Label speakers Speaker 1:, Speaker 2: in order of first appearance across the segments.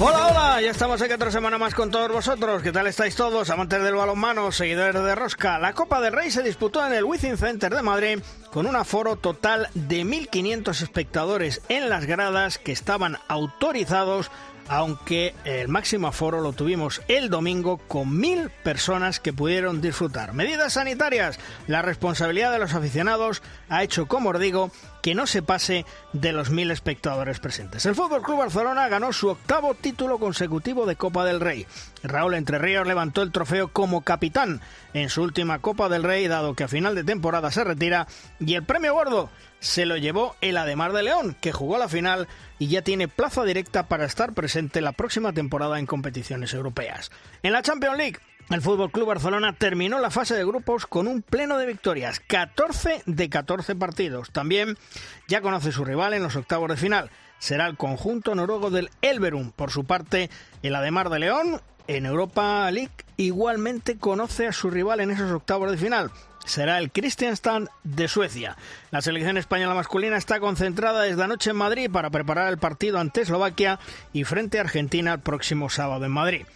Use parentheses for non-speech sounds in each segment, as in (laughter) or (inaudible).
Speaker 1: Hola, hola, ya estamos aquí otra semana más con todos vosotros. ¿Qué tal estáis todos, amantes del balonmano, seguidores de Rosca? La Copa del Rey se disputó en el Wizzing Center de Madrid con un aforo total de 1.500 espectadores en las gradas que estaban autorizados aunque el máximo aforo lo tuvimos el domingo con mil personas que pudieron disfrutar. Medidas sanitarias. La responsabilidad de los aficionados ha hecho, como os digo, que no se pase de los mil espectadores presentes. El Fútbol Club Barcelona ganó su octavo título consecutivo de Copa del Rey. Raúl Entre Ríos levantó el trofeo como capitán en su última Copa del Rey, dado que a final de temporada se retira, y el premio gordo se lo llevó el Ademar de León, que jugó la final y ya tiene plaza directa para estar presente la próxima temporada en competiciones europeas. En la Champions League, el Fútbol Club Barcelona terminó la fase de grupos con un pleno de victorias, 14 de 14 partidos. También ya conoce su rival en los octavos de final. Será el conjunto noruego del Elverum. Por su parte, el Ademar de León en Europa League igualmente conoce a su rival en esos octavos de final será el Kristianstad de Suecia. La selección española masculina está concentrada desde anoche en Madrid para preparar el partido ante Eslovaquia y frente a Argentina el próximo sábado en Madrid.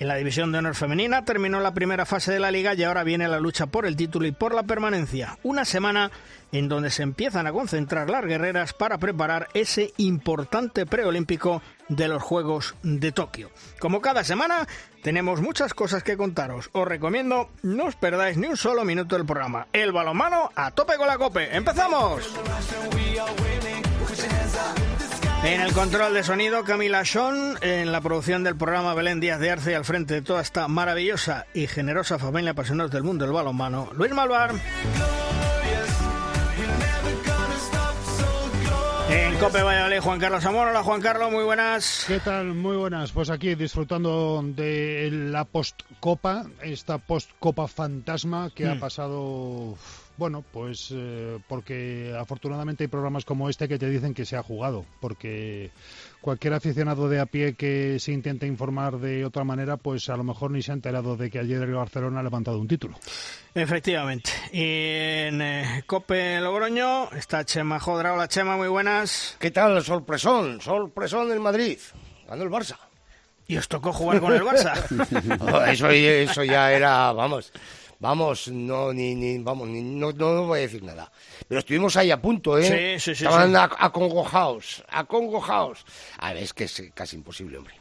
Speaker 1: En la división de honor femenina terminó la primera fase de la liga y ahora viene la lucha por el título y por la permanencia. Una semana en donde se empiezan a concentrar las guerreras para preparar ese importante preolímpico de los Juegos de Tokio. Como cada semana, tenemos muchas cosas que contaros. Os recomiendo no os perdáis ni un solo minuto del programa. El balonmano a tope con la cope. ¡Empezamos! En el control de sonido, Camila Sean, en la producción del programa Belén Díaz de Arce, al frente de toda esta maravillosa y generosa familia apasionados del mundo del balonmano, Luis Malvar. En Cope Valladolid, Juan Carlos Amor. Hola, Juan Carlos, muy buenas.
Speaker 2: ¿Qué tal? Muy buenas. Pues aquí disfrutando de la postcopa, esta postcopa fantasma que ha mm. pasado bueno, pues eh, porque afortunadamente hay programas como este que te dicen que se ha jugado, porque cualquier aficionado de a pie que se intente informar de otra manera, pues a lo mejor ni se ha enterado de que ayer el Barcelona ha levantado un título.
Speaker 1: Efectivamente. Y en eh, Cope Logroño está Chema Jodra. Hola Chema, muy buenas.
Speaker 3: ¿Qué tal? Sorpresón, sorpresón en Madrid. Ganó el Barça.
Speaker 1: Y os tocó jugar con el Barça. (laughs)
Speaker 3: eso, eso ya era, vamos, Vamos, no, ni, ni vamos, ni, no, no, voy a decir nada. Pero estuvimos ahí a punto,
Speaker 1: ¿eh? Sí, sí, sí.
Speaker 3: Estaban A, acongojados, acongojados. A ver, es que es casi imposible, hombre.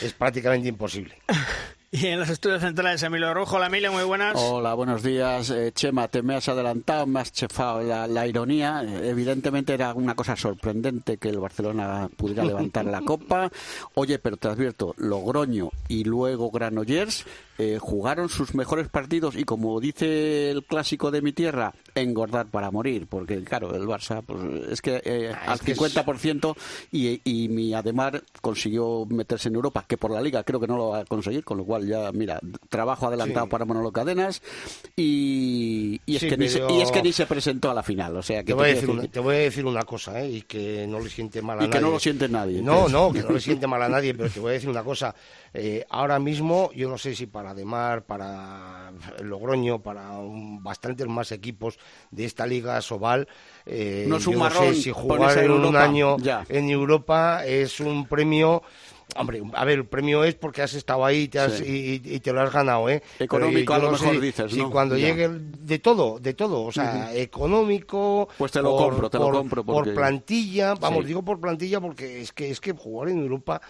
Speaker 3: Es prácticamente imposible. (laughs)
Speaker 1: Y en los estudios centrales, Emilio Rojo. Hola, Emilio, muy buenas.
Speaker 4: Hola, buenos días. Eh, Chema, te me has adelantado, me has chefado la, ironía. Evidentemente era una cosa sorprendente que el Barcelona pudiera levantar la (laughs) Copa. Oye, pero te advierto, Logroño y luego Granollers eh, jugaron sus mejores partidos y como dice el clásico de mi tierra, engordar para morir, porque claro, el Barça pues, es que eh, ah, al 50% y, y mi Ademar consiguió meterse en Europa, que por la liga creo que no lo va a conseguir, con lo cual ya, mira, trabajo adelantado para Manolo Cadenas y, y, es que ni se, y es que ni se presentó a la final, o sea que
Speaker 3: te voy, a decir, una, te voy a decir una cosa, ¿eh? y que no le siente mal a
Speaker 4: y
Speaker 3: nadie.
Speaker 4: que no lo siente nadie.
Speaker 3: No, no, que no le siente mal a nadie, pero te voy a decir una cosa, eh, ahora mismo yo no sé si para Demar, para Logroño, para bastantes más equipos de esta liga Sobal,
Speaker 4: eh, no, yo no sé
Speaker 3: si jugar en un año en Europa es un premio Hombre, a ver, el premio es porque has estado ahí y te, lo has ganado, ¿eh?
Speaker 4: Económico, a lo mejor dices,
Speaker 3: ¿no? cuando llegue de todo, de todo, o sea, económico...
Speaker 4: Pues te lo compro, te lo compro.
Speaker 3: Por plantilla, vamos, digo por plantilla porque es que, es que jugar en Europa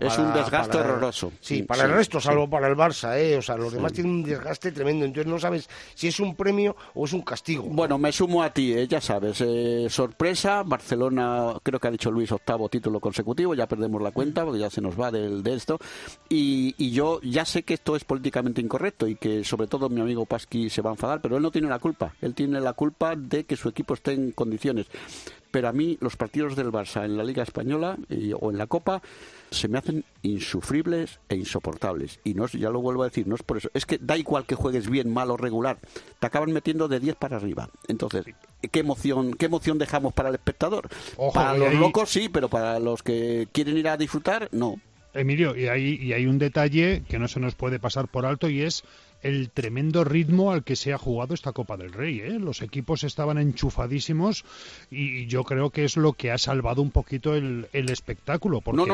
Speaker 4: es un desgaste horroroso.
Speaker 3: Sí, para el resto, salvo para el Barça, ¿eh? O sea, los demás tienen un desgaste tremendo. Entonces no sabes si es un premio o es un castigo.
Speaker 4: Bueno, me sumo a ti, ¿eh? ya sabes. Eh, sorpresa, Barcelona, creo que ha dicho Luis, octavo título consecutivo. Ya perdemos la cuenta porque ya se nos va del, de esto. Y, y yo ya sé que esto es políticamente incorrecto y que sobre todo mi amigo Pasqui se va a enfadar, pero él no tiene la culpa. Él tiene la culpa de que su equipo esté en condiciones pero a mí los partidos del Barça en la Liga Española o en la Copa se me hacen insufribles e insoportables. Y no ya lo vuelvo a decir, no es por eso. Es que da igual que juegues bien, mal o regular, te acaban metiendo de 10 para arriba. Entonces, ¿qué emoción, qué emoción dejamos para el espectador? para los locos sí, pero para los que quieren ir a disfrutar, no.
Speaker 2: Emilio, y hay, y hay un detalle que no se nos puede pasar por alto y es el tremendo ritmo al que se ha jugado esta Copa del Rey. ¿eh? Los equipos estaban enchufadísimos y yo creo que es lo que ha salvado un poquito el, espectáculo. Porque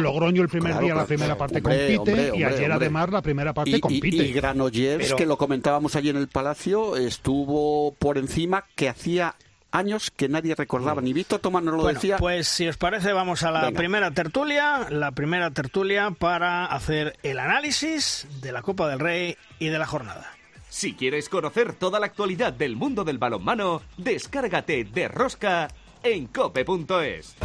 Speaker 2: Logroño, el primer día, la primera parte compite y ayer además la primera parte compite.
Speaker 4: Y, Granollers, que lo comentábamos allí en el Palacio, estuvo por encima que hacía años que nadie recordaba, ni Víctor Tomás nos lo decía.
Speaker 1: Pues si os parece, vamos a la primera tertulia, la primera tertulia para hacer el análisis de la Copa del Rey y de la jornada.
Speaker 5: Si quieres conocer toda la actualidad del mundo del balonmano, descárgate de Rosca en cope.es.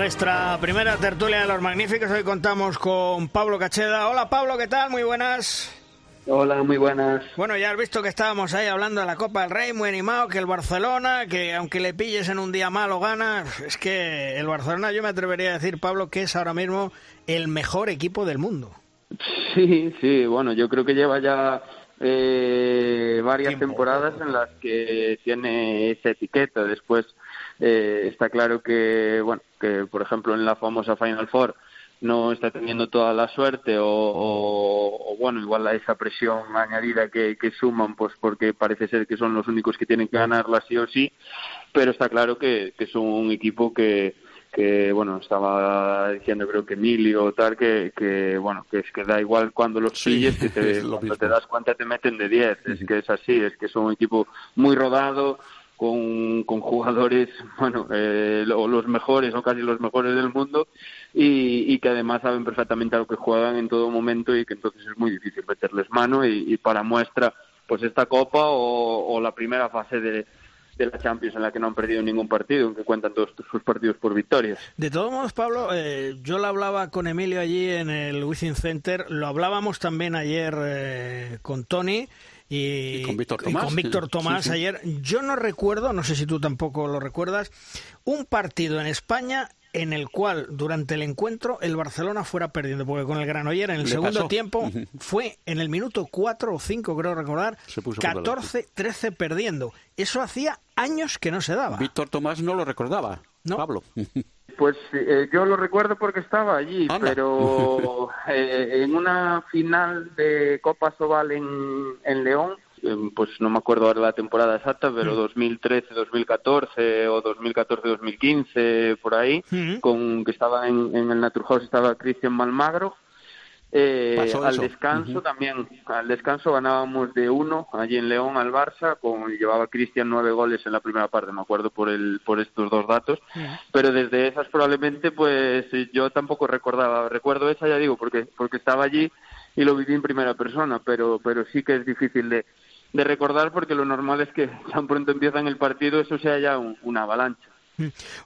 Speaker 1: Nuestra primera tertulia de los magníficos. Hoy contamos con Pablo Cacheda. Hola Pablo, ¿qué tal? Muy buenas.
Speaker 6: Hola, muy buenas.
Speaker 1: Bueno, ya has visto que estábamos ahí hablando de la Copa del Rey, muy animado, que el Barcelona, que aunque le pilles en un día malo gana, es que el Barcelona yo me atrevería a decir, Pablo, que es ahora mismo el mejor equipo del mundo.
Speaker 6: Sí, sí, bueno, yo creo que lleva ya eh, varias temporadas en las que tiene esa etiqueta. Después eh, está claro que, bueno, que por ejemplo en la famosa Final Four no está teniendo toda la suerte o, bueno, igual a esa presión añadida que, suman, pues porque parece ser que son los únicos que tienen que ganarla sí o sí, pero está claro que, que es un equipo que, que bueno estaba diciendo creo que Emilio o tal que, que bueno que es que da igual cuando los pilles que (laughs) te, cuando te das cuenta te meten de 10 es que es así es que es un equipo muy rodado con, con jugadores, (laughs) bueno, eh, los mejores o casi los mejores del mundo y, que además saben perfectamente a lo que juegan en todo momento y que entonces es muy difícil meterles mano y, para muestra pues esta copa o, la primera fase de, de la Champions en la que no han perdido ningún partido, aunque cuentan todos sus partidos por victorias.
Speaker 1: De todos modos, Pablo, eh, yo lo hablaba con Emilio allí en el Wizzing Center, lo hablábamos también ayer eh, con Tony y,
Speaker 4: con Víctor
Speaker 1: Tomás, ayer. Yo no recuerdo, no sé si tú tampoco lo recuerdas, un partido en España en el cual durante el encuentro el Barcelona fuera perdiendo, porque con el Granoller en el segundo tiempo fue en el minuto 4 o 5, creo recordar, 14-13 perdiendo. Eso hacía años que no se daba.
Speaker 4: Víctor Tomás no lo recordaba, ¿No? Pablo. (laughs)
Speaker 6: Pues eh, yo lo recuerdo porque estaba allí, pero (laughs) eh, en una final de Copa Sobal en, en León, em, pues no me acuerdo ahora la temporada exacta, pero 2013, mm. 2014 o 2014-2015 por ahí, mm. con que estaba en, en el Naturhaus estaba Cristian Malmagro eh, al descanso también, al descanso ganábamos de uno allí en León al Barça, con llevaba Cristian nueve goles en la primera parte, me acuerdo por el por estos dos datos, pero desde esas probablemente pues yo tampoco recordaba, recuerdo esa ya digo porque porque estaba allí y lo viví en primera persona, pero pero sí que es difícil de de recordar porque lo normal es que (laughs) tan pronto empiezan el partido eso sea ya una avalancha.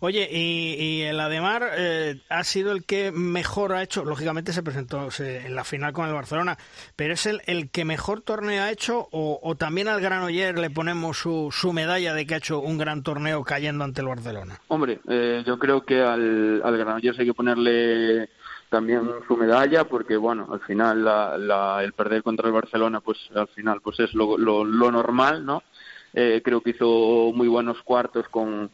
Speaker 1: Oye, y, el Ademar eh, ha sido el que mejor ha hecho, lógicamente se presentó en la final con el Barcelona, pero es el, el que mejor torneo ha hecho o, también al Granoller le ponemos su, su, medalla de que ha hecho un gran torneo cayendo ante el Barcelona?
Speaker 6: Hombre, eh, yo creo que al, al Granollers hay que ponerle también su medalla porque bueno al final el perder contra el Barcelona pues al final pues es lo, lo, normal no eh, creo que hizo muy buenos cuartos con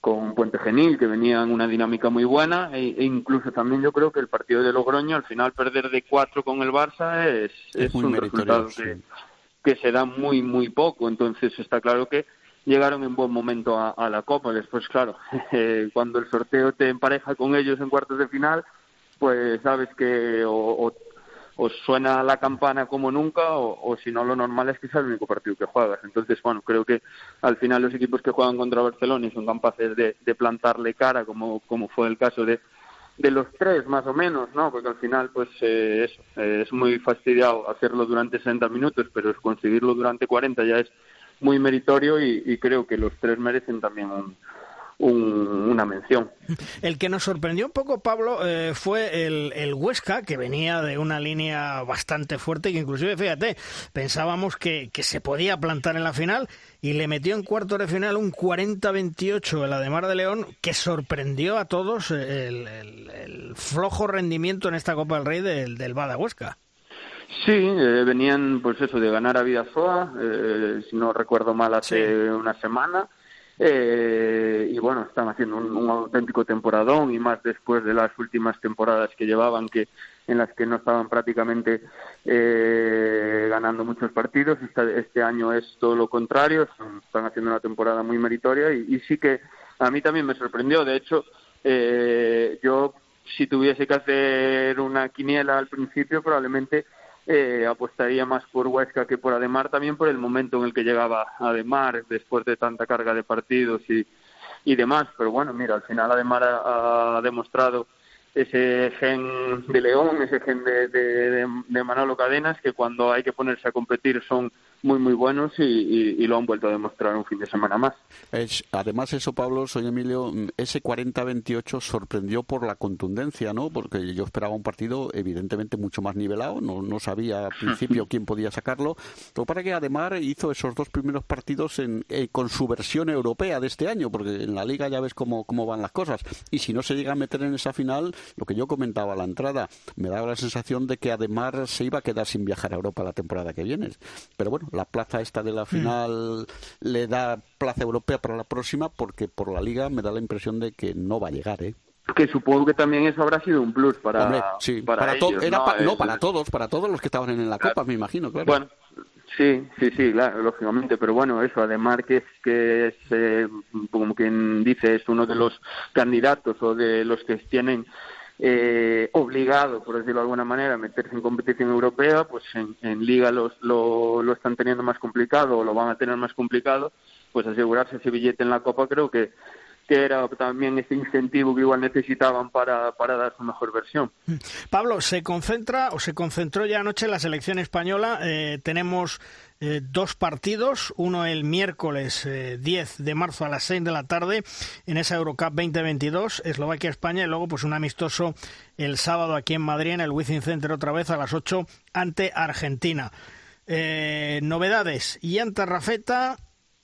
Speaker 6: con Puente Genil, que venía en una dinámica muy buena, e, e, incluso también yo creo que el partido de Logroño, al final perder de cuatro con el Barça, es, es, un resultado que, se da muy, muy poco. Entonces está claro que llegaron en buen momento a, la Copa. Después, claro, (laughs) cuando el sorteo te empareja con ellos en cuartos de final, pues sabes que o os suena la campana como nunca o, si no lo normal es que sea el único partido que juegas. Entonces, bueno, creo que al final los equipos que juegan contra Barcelona y son capaces de, plantarle cara, como, como fue el caso de, de los tres más o menos, ¿no? Porque al final, pues eh, eso, es muy fastidiado hacerlo durante 60 minutos, pero conseguirlo durante 40 ya es muy meritorio y, creo que los tres merecen también una mención.
Speaker 1: El que nos sorprendió un poco, Pablo, eh, fue el, el, Huesca, que venía de una línea bastante fuerte, que inclusive, fíjate, pensábamos que, que se podía plantar en la final y le metió en cuarto de final un 40-28 el Ademar de León, que sorprendió a todos el, el, flojo rendimiento en esta Copa del Rey del, del Bada Huesca.
Speaker 6: Sí, eh, venían, pues eso, de ganar a Vidasoa, eh, si no recuerdo mal, hace una semana. Eh, y bueno, están haciendo un, auténtico temporadón y más después de las últimas temporadas que llevaban, que en las que no estaban prácticamente eh, ganando muchos partidos. Este, este, año es todo lo contrario, están, haciendo una temporada muy meritoria y, sí que a mí también me sorprendió. De hecho, eh, yo si tuviese que hacer una quiniela al principio, probablemente eh, apostaría más por Huesca que por Ademar, también por el momento en el que llegaba Ademar, después de tanta carga de partidos y, y demás. Pero bueno, mira, al final Ademar ha, demostrado ese gen de León, ese gen de, de, de Manolo Cadenas, que cuando hay que ponerse a competir son muy muy buenos y, lo han vuelto a demostrar un fin de semana más.
Speaker 4: además eso, Pablo, soy Emilio, ese 40-28 sorprendió por la contundencia, ¿no? Porque yo esperaba un partido evidentemente mucho más nivelado, no, no sabía al (laughs) principio quién podía sacarlo, pero para que además hizo esos dos primeros partidos en, eh, con su versión europea de este año, porque en la liga ya ves cómo, cómo van las cosas. Y si no se llega a meter en esa final, lo que yo comentaba a la entrada, me daba la sensación de que además se iba a quedar sin viajar a Europa la temporada que viene. Pero bueno, la plaza esta de la mm. final le da plaza europea para la próxima porque por la liga me da la impresión de que no va a llegar, ¿eh?
Speaker 6: que supongo que también eso habrá sido un plus para
Speaker 4: sí, para, ¿no? para todos para todos los que estaban en la copa me imagino claro
Speaker 6: bueno sí sí sí claro, lógicamente pero bueno eso además que es que es eh, como quien dice es uno de los candidatos o de los que tienen eh, obligado, por decirlo de alguna manera, a meterse en competición europea, pues en, en liga los, lo, lo están teniendo más complicado o lo van a tener más complicado, pues asegurarse ese billete en la Copa creo que que era también ese incentivo que igual necesitaban para, para dar su mejor versión.
Speaker 1: Pablo, se concentra o se concentró ya anoche la selección española. Eh, tenemos eh, dos partidos, uno el miércoles 10 eh, de marzo a las 6 de la tarde en esa Eurocup 2022, Eslovaquia-España, y luego pues un amistoso el sábado aquí en Madrid en el Wizzing Center otra vez a las 8 ante Argentina. novedades, Ian Rafeta,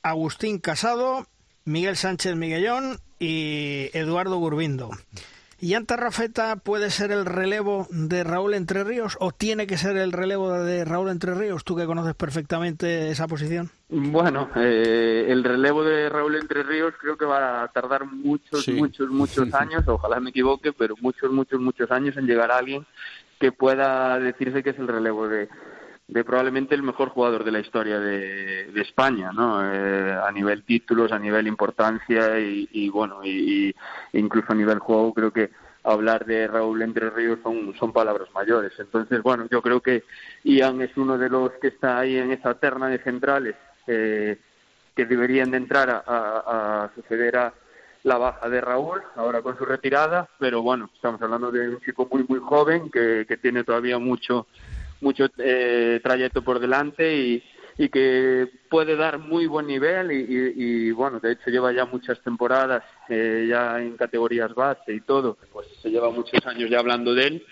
Speaker 1: Agustín Casado, Miguel Sánchez Miguelón y Eduardo Gurbindo. ¿Y Anta Rafeta puede ser el relevo de Raúl Entre Ríos o tiene que ser el relevo de Raúl Entre Ríos? Tú que conoces perfectamente esa posición.
Speaker 6: Bueno, eh, el relevo de Raúl Entre Ríos creo que va a tardar muchos, muchos, muchos (laughs) años, ojalá me equivoque, pero muchos, muchos, muchos años en llegar a alguien que pueda decirse que es el relevo de, de probablemente el mejor jugador de la historia de, España, ¿no? Eh, a nivel títulos, a nivel importancia y, bueno, y, incluso a nivel juego creo que hablar de Raúl Entre Ríos son, son palabras mayores. Entonces, bueno, yo creo que Ian es uno de los que está ahí en esa terna de centrales eh, que deberían de entrar a, suceder a la baja de Raúl, ahora con su retirada, pero bueno, estamos hablando de un chico muy, muy joven que, que tiene todavía mucho mucho eh, trayecto por delante y, y que puede dar muy buen nivel y, bueno, de hecho lleva ya muchas temporadas eh, ya en categorías base y todo, pues se lleva muchos años ya hablando de él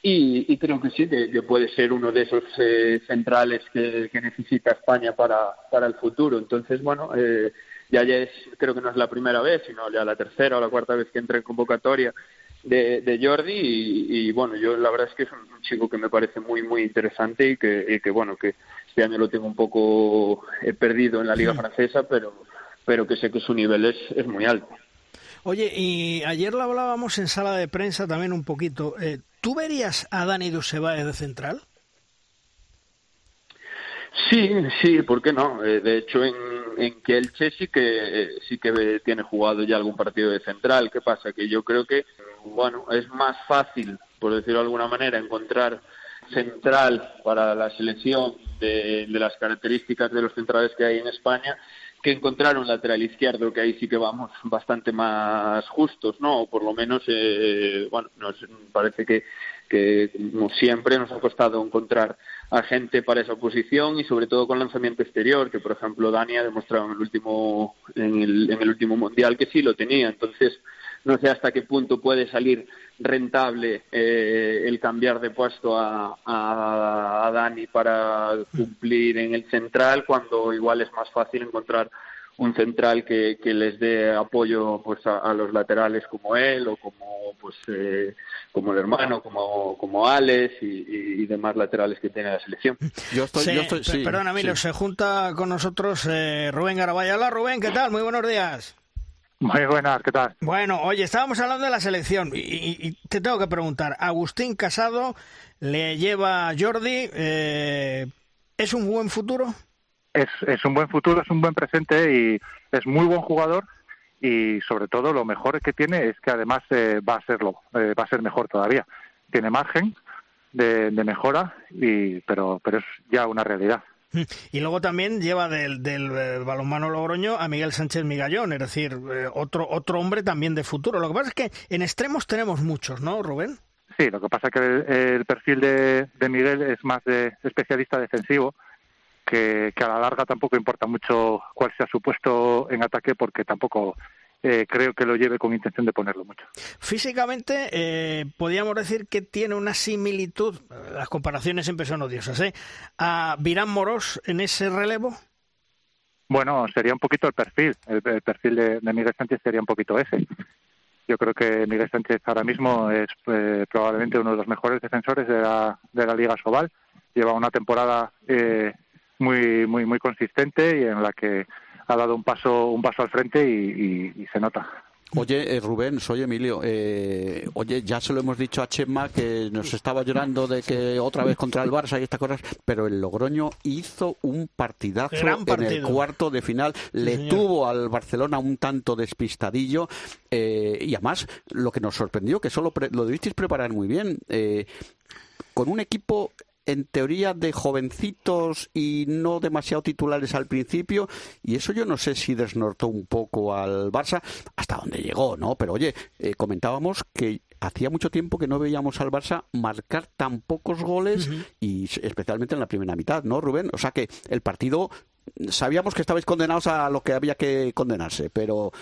Speaker 6: y, creo que sí, que, puede ser uno de esos eh, centrales que, necesita España para, para el futuro. Entonces, bueno, eh, ya, ya es, creo que no es la primera vez, sino ya la tercera o la cuarta vez que entra en convocatoria de, Jordi y, bueno, yo la verdad es que es un, chico que me parece muy, muy interesante y que, que bueno, que este año lo tengo un poco he perdido en la liga francesa, pero, pero que sé que su nivel es, es muy alto.
Speaker 1: Oye, y ayer lo hablábamos en sala de prensa también un poquito. Eh, ¿Tú verías a Dani Dussebae de central?
Speaker 6: Sí, sí, ¿por qué no? Eh, de hecho, en, en Kielce sí que, sí que tiene jugado ya algún partido de central. ¿Qué pasa? Que yo creo que bueno, es más fácil, por decirlo de alguna manera, encontrar central para la selección de, las características de los centrales que hay en España que encontrar un lateral izquierdo, que ahí sí que vamos bastante más justos, ¿no? O por lo menos, eh, bueno, nos parece que, que, como siempre, nos ha costado encontrar a gente para esa posición y sobre todo con lanzamiento exterior, que por ejemplo Dani ha demostrado en el último, en el, en el último mundial que sí lo tenía. Entonces, no sé hasta qué punto puede salir rentable eh, el cambiar de puesto a, a, Dani para cumplir en el central cuando igual es más fácil encontrar un central que, que les dé apoyo pues a, los laterales como él o como pues eh, como el hermano como como Alex y, demás laterales que tiene la selección.
Speaker 1: Yo estoy, yo estoy perdón Emilio se junta con nosotros eh, Rubén Garabaya hola Rubén qué tal muy buenos días.
Speaker 7: Muy buenas, ¿qué tal?
Speaker 1: Bueno, oye, estábamos hablando de la selección y, te tengo que preguntar, Agustín Casado le lleva a Jordi, eh, ¿es un buen futuro?
Speaker 7: Es, es un buen futuro, es un buen presente y es muy buen jugador y sobre todo lo mejor que tiene es que además eh, va a serlo, eh, va a ser mejor todavía. Tiene margen de, de mejora, y, pero, pero es ya una realidad. (laughs)
Speaker 1: Y luego también lleva del, del eh, balonmano Logroño a Miguel Sánchez Migallón, es decir, eh, otro, otro hombre también de futuro. Lo que pasa es que en extremos tenemos muchos, ¿no, Rubén?
Speaker 7: Sí, lo que pasa es que el, perfil de, Miguel es más de especialista defensivo, que, que, a la larga tampoco importa mucho cuál sea su puesto en ataque, porque tampoco eh, creo que lo lleve con intención de ponerlo mucho.
Speaker 1: Físicamente, eh, podríamos decir que tiene una similitud, las comparaciones siempre son odiosas, ¿eh? a Virán Moros en ese relevo.
Speaker 7: Bueno, sería un poquito el perfil, el, perfil de, Miguel Sánchez sería un poquito ese. Yo creo que Miguel Sánchez ahora mismo es eh, probablemente uno de los mejores defensores de la, de la Liga Sobal. Lleva una temporada eh, muy, muy, muy consistente y en la que ha dado un paso, un paso al frente y, se nota.
Speaker 4: Oye, eh, Rubén, soy Emilio. Eh, oye, ya se lo hemos dicho a Chema que nos estaba llorando de que otra vez contra el Barça y estas cosas, pero el Logroño hizo un partidazo en el cuarto de final. Le tuvo al Barcelona un tanto despistadillo eh, y además lo que nos sorprendió, que solo lo debisteis preparar muy bien. con un equipo en teoría de jovencitos y no demasiado titulares al principio y eso yo no sé si desnortó un poco al Barça hasta donde llegó, ¿no? Pero oye, eh, comentábamos que hacía mucho tiempo que no veíamos al Barça marcar tan pocos goles y especialmente en la primera mitad, ¿no, Rubén? O sea que el partido sabíamos que estabais condenados a lo que había que condenarse, pero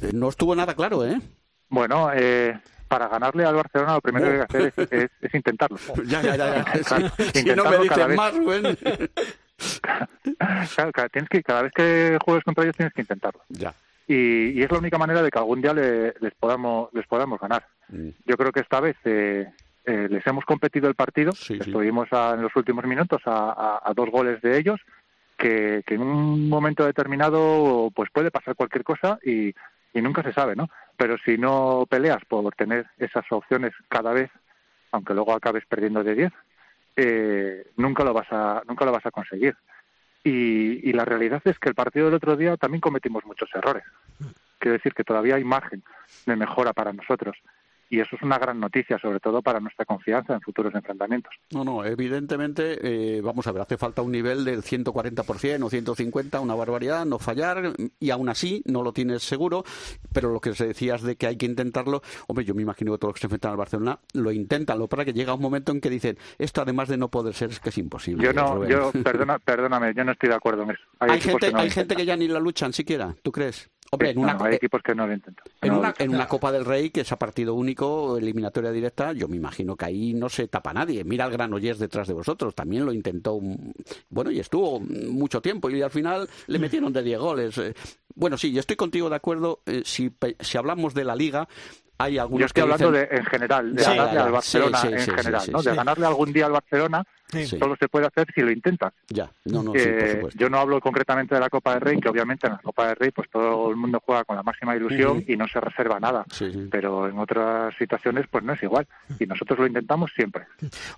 Speaker 4: eh, no estuvo nada claro, ¿eh?
Speaker 7: Bueno, eh, para ganarle al Barcelona lo primero que hay que hacer es, intentarlo. (laughs)
Speaker 4: Ya, ya, ya. Si no me dicen más,
Speaker 7: claro, tienes que, cada vez que juegues contra ellos tienes que intentarlo.
Speaker 4: Ya.
Speaker 7: Y, es la única manera de que algún día les podamos les podamos ganar. Mm. Yo creo que esta vez eh, eh, les hemos competido el partido. Estuvimos en los últimos minutos a, dos goles de ellos. Que, que, en un momento determinado pues puede pasar cualquier cosa y, y nunca se sabe, ¿no? Pero si no peleas por tener esas opciones cada vez, aunque luego acabes perdiendo de 10, eh, nunca lo vas a nunca lo vas a conseguir. Y, y, la realidad es que el partido del otro día también cometimos muchos errores. Quiero decir que todavía hay margen de mejora para nosotros y eso es una gran noticia, sobre todo para nuestra confianza en futuros enfrentamientos.
Speaker 4: No, no, evidentemente, eh, vamos a ver, hace falta un nivel del 140% o 150%, una barbaridad, no fallar, y aún así no lo tienes seguro, pero lo que se decías de que hay que intentarlo, hombre, yo me imagino que todos los que se enfrentan al Barcelona lo intentan, lo para que llega un momento en que dicen, esto además de no poder ser, es que es imposible.
Speaker 7: Yo no, yo, perdona, perdóname, yo no estoy de acuerdo en eso.
Speaker 4: Hay, gente, hay gente que ya ni la luchan siquiera, ¿tú crees?
Speaker 7: En una, hay equipos que no lo intentan.
Speaker 4: En, una, Copa del Rey, que es a partido único, eliminatoria directa, yo me imagino que ahí no se tapa nadie. Mira el Granollers detrás de vosotros, también lo intentó, bueno, y estuvo mucho tiempo y al final le metieron de 10 goles. Eh, bueno, sí, yo estoy contigo de acuerdo. Eh, si, si hablamos de la Liga, hay algunos
Speaker 7: Yo estoy hablando de, en general, de ganarle al Barcelona en general, ¿no? De ganarle algún día al Barcelona, solo se puede hacer si lo intentas.
Speaker 4: Ya, no, no,
Speaker 7: Yo no hablo concretamente de la Copa del Rey, que obviamente en la Copa del Rey pues todo el mundo juega con la máxima ilusión y no se reserva nada. Pero en otras situaciones pues no es igual. Y nosotros lo intentamos siempre.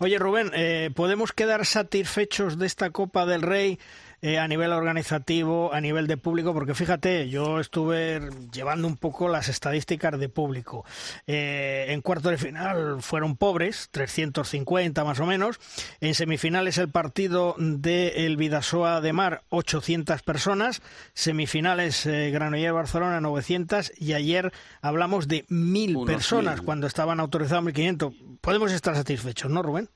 Speaker 1: Oye, Rubén, eh, ¿podemos quedar satisfechos de esta Copa del Rey eh, a nivel organizativo, a nivel de público, porque fíjate, yo estuve llevando un poco las estadísticas de público. Eh, en cuarto de final fueron pobres, 350 más o menos. En semifinales el partido de el Vidasoa de Mar, 800 personas. Semifinales eh, Granollers-Barcelona, 900. Y ayer hablamos de mil personas cuando estaban autorizados 1500. Podemos estar satisfechos, ¿no, Rubén?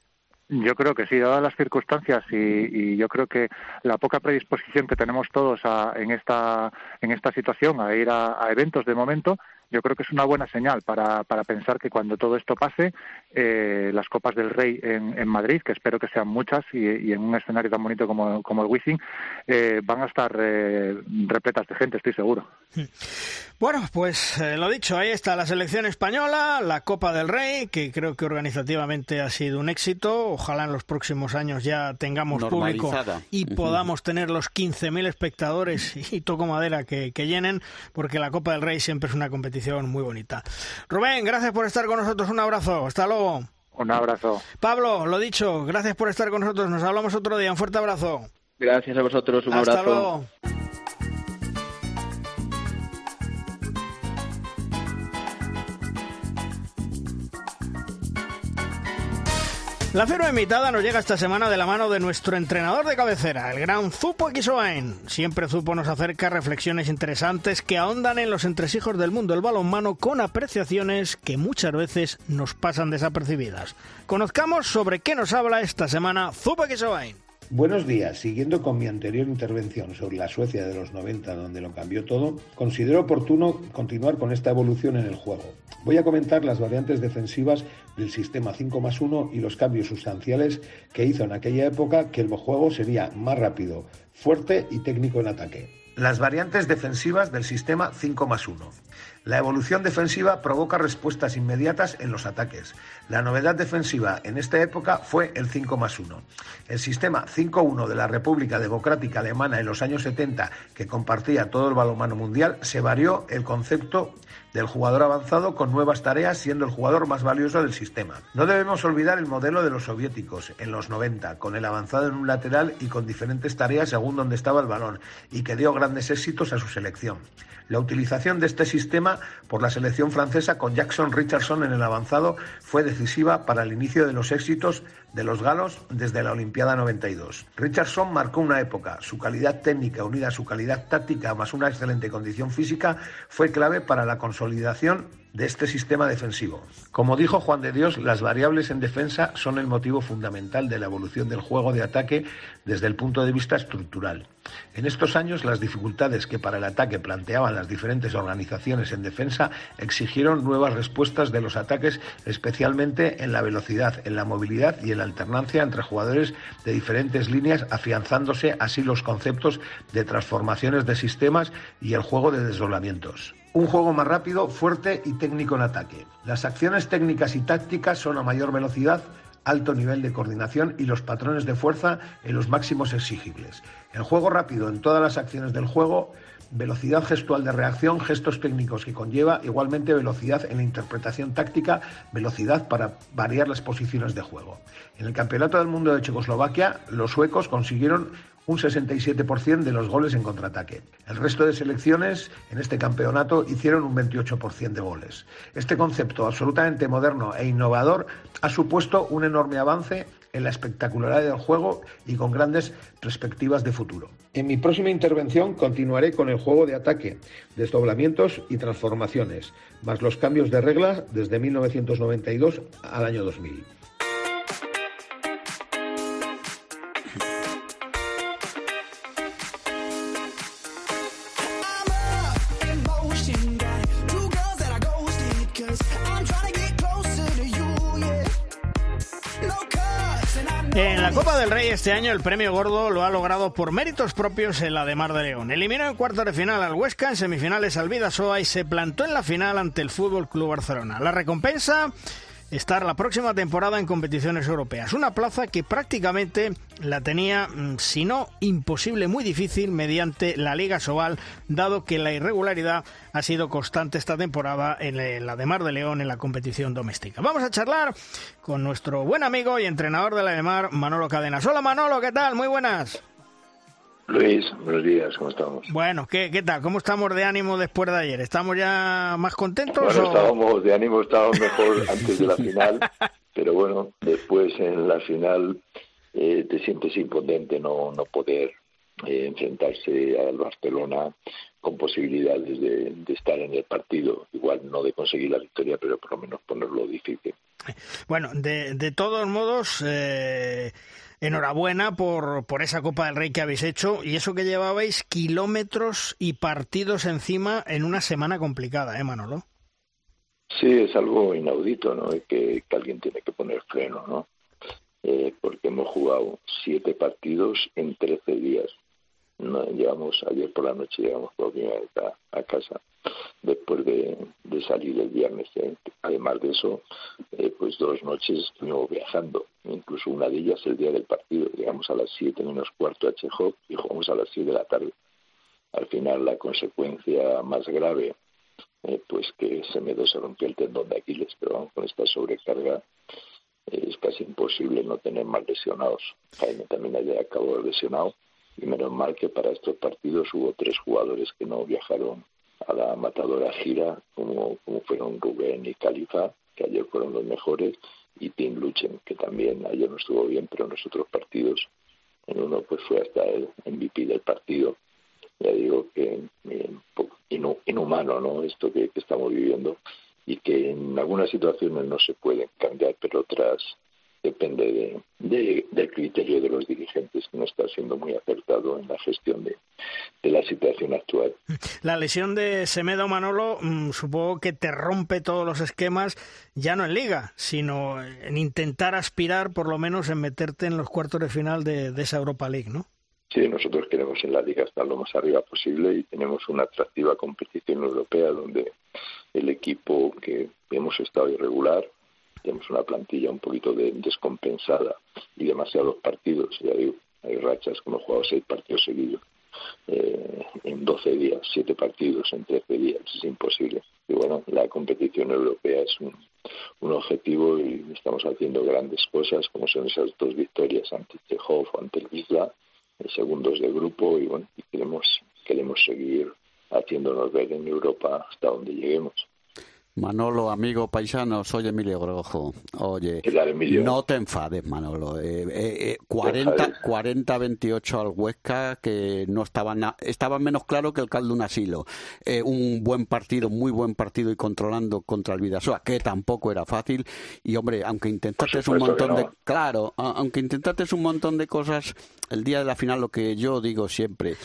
Speaker 7: Yo creo que sí, dadas las circunstancias y, yo creo que la poca predisposición que tenemos todos en esta en esta situación a ir a eventos de momento, yo creo que es una buena señal para, para pensar que cuando todo esto pase, eh, las Copas del Rey en, en, Madrid, que espero que sean muchas y, en un escenario tan bonito como, como el Wizzing, eh, van a estar eh, repletas de gente, estoy seguro.
Speaker 1: Bueno, pues lo dicho, ahí está la selección española, la Copa del Rey, que creo que organizativamente ha sido un éxito. Ojalá en los próximos años ya tengamos público y podamos tener los 15.000 espectadores y toco madera que, que llenen, porque la Copa del Rey siempre es una competición muy bonita. Rubén, gracias por estar con nosotros. Un abrazo. Hasta luego.
Speaker 7: Un abrazo.
Speaker 1: Pablo, lo dicho, gracias por estar con nosotros. Nos hablamos otro día. Un fuerte abrazo.
Speaker 6: Gracias a vosotros. Un
Speaker 1: Hasta
Speaker 6: abrazo.
Speaker 1: Luego. La firma invitada nos llega esta semana de la mano de nuestro entrenador de cabecera, el gran Zupo Quisoain. Siempre Zupo nos acerca reflexiones interesantes que ahondan en los entresijos del mundo del balonmano con apreciaciones que muchas veces nos pasan desapercibidas. Conozcamos sobre qué nos habla esta semana Zupo Quisoain.
Speaker 8: Buenos días. Siguiendo con mi anterior intervención sobre la Suecia de los 90, donde lo cambió todo, considero oportuno continuar con esta evolución en el juego. Voy a comentar las variantes defensivas del sistema 5 más 1 y los cambios sustanciales que hizo en aquella época que el juego sería más rápido, fuerte y técnico en ataque.
Speaker 9: Las variantes defensivas del sistema 5 más 1. La evolución defensiva provoca respuestas inmediatas en los ataques. La novedad defensiva en esta época fue el 5 más 1. El sistema 5-1 de la República Democrática Alemana en los años 70, que compartía todo el balonmano mundial, se varió el concepto del jugador avanzado con nuevas tareas, siendo el jugador más valioso del sistema. No debemos olvidar el modelo de los soviéticos en los 90, con el avanzado en un lateral y con diferentes tareas según donde estaba el balón, y que dio grandes éxitos a su selección. La utilización de este sistema por la selección francesa con Jackson Richardson en el avanzado fue decisiva para el inicio de los éxitos de los galos desde la Olimpiada 92. Richardson marcó una época. Su calidad técnica unida a su calidad táctica más una excelente condición física fue clave para la consolidación de este sistema defensivo. Como dijo Juan de Dios, las variables en defensa son el motivo fundamental de la evolución del juego de ataque desde el punto de vista estructural. En estos años, las dificultades que para el ataque planteaban las diferentes organizaciones en defensa exigieron nuevas respuestas de los ataques, especialmente en la velocidad, en la movilidad y en la alternancia entre jugadores de diferentes líneas, afianzándose así los conceptos de transformaciones de sistemas y el juego de desdoblamientos. Un juego más rápido, fuerte y técnico en ataque. Las acciones técnicas y tácticas son a mayor velocidad, alto nivel de coordinación y los patrones de fuerza en los máximos exigibles. El juego rápido en todas las acciones del juego, velocidad gestual de reacción, gestos técnicos que conlleva igualmente velocidad en la interpretación táctica, velocidad para variar las posiciones de juego. En el Campeonato del Mundo de Checoslovaquia, los suecos consiguieron un 67% de los goles en contraataque. El resto de selecciones en este campeonato hicieron un 28% de goles. Este concepto absolutamente moderno e innovador ha supuesto un enorme avance en la espectacularidad del juego y con grandes perspectivas de futuro. En mi próxima intervención continuaré con el juego de ataque, desdoblamientos y transformaciones, más los cambios de reglas desde 1992 al año 2000.
Speaker 1: La Copa del Rey este año el premio gordo lo ha logrado por méritos propios en la de Mar de León. Eliminó en cuarto de final al Huesca, en semifinales al Vidasoa y se plantó en la final ante el Fútbol Club Barcelona. La recompensa estar la próxima temporada en competiciones europeas. Una plaza que prácticamente la tenía, mm, si no imposible, muy difícil mediante la Liga Sobal, dado que la irregularidad ha sido constante esta temporada en la de Mar de León en la competición doméstica. Vamos a charlar con nuestro buen amigo y entrenador de la de Mar, Manolo Cadenas. Hola Manolo, ¿qué tal? Muy buenas.
Speaker 10: Luis, buenos días, ¿cómo estamos?
Speaker 1: Bueno, ¿qué, qué tal? ¿Cómo estamos de ánimo después de ayer? ¿Estamos ya más contentos?
Speaker 10: Bueno, estábamos de ánimo, estábamos mejor (laughs) antes de la final, pero bueno, después en la final eh, te sientes impotente no, no poder eh, enfrentarse al Barcelona con posibilidades de, estar en el partido. Igual no de conseguir la victoria, pero por lo menos ponerlo difícil.
Speaker 1: Bueno, de, de todos modos, eh, enhorabuena por, por esa Copa del Rey que habéis hecho y eso que llevabais kilómetros y partidos encima en una semana complicada, ¿eh, Manolo?
Speaker 10: Sí, es algo inaudito, ¿no? Que, que alguien tiene que poner freno, ¿no? Eh, porque hemos jugado siete partidos en trece días no, llevamos ayer por la noche llegamos por primera vez a, casa después de, salir el viernes ¿eh? además de eso eh, pues dos noches estuvimos viajando incluso una de ellas el día del partido. Llegamos a las siete menos cuarto a Chejov y jugamos a las siete de la tarde. Al final la consecuencia más grave eh, pues que se me se rompió el tendón de Aquiles pero con esta sobrecarga es casi imposible no tener más lesionados. Jaime también haya acabado lesionado y menos mal que para estos partidos hubo tres jugadores que no viajaron a la matadora gira, como, como fueron Rubén y Califa, que ayer fueron los mejores, y Tim Luchen, que también ayer no estuvo bien, pero en los otros partidos, en uno pues fue hasta el MVP del partido. Ya digo que eh, inhumano, ¿no? Esto que, que estamos viviendo y que en algunas situaciones no se pueden cambiar, pero otras depende de, del criterio de los dirigentes, que no está siendo muy acertado en la gestión de, la situación actual.
Speaker 1: La lesión de Semedo Manolo mm, supongo que te rompe todos los esquemas, ya no en liga, sino en intentar aspirar por lo menos en meterte en los cuartos de final de, de esa Europa League, ¿no?
Speaker 10: Sí, nosotros queremos en la liga estar lo más arriba posible y tenemos una atractiva competición europea donde el equipo que hemos estado irregular tenemos una plantilla un poquito descompensada y demasiados partidos. Ya hay rachas como hemos jugado seis partidos seguidos eh, en 12 días, siete partidos en 13 días, es imposible. Y bueno, la competición europea es un, objetivo y estamos haciendo grandes cosas, como son esas dos victorias ante Chejov o ante el Isla, segundos de grupo, y bueno, y queremos, queremos seguir haciéndonos ver en Europa hasta donde lleguemos.
Speaker 4: Manolo, amigo paisano, soy Emilio Grojo. Oye, no te enfades, Manolo. Eh, 40, eh, 40, 28 al Huesca, que no estaban, estaba menos claro que el caldo de un asilo. Eh, un buen partido, muy buen partido y controlando contra el Vidasoa, que tampoco era fácil. Y hombre, aunque intentaste un montón de, claro, aunque intentaste un montón de cosas, el día de la final lo que yo digo siempre, eh,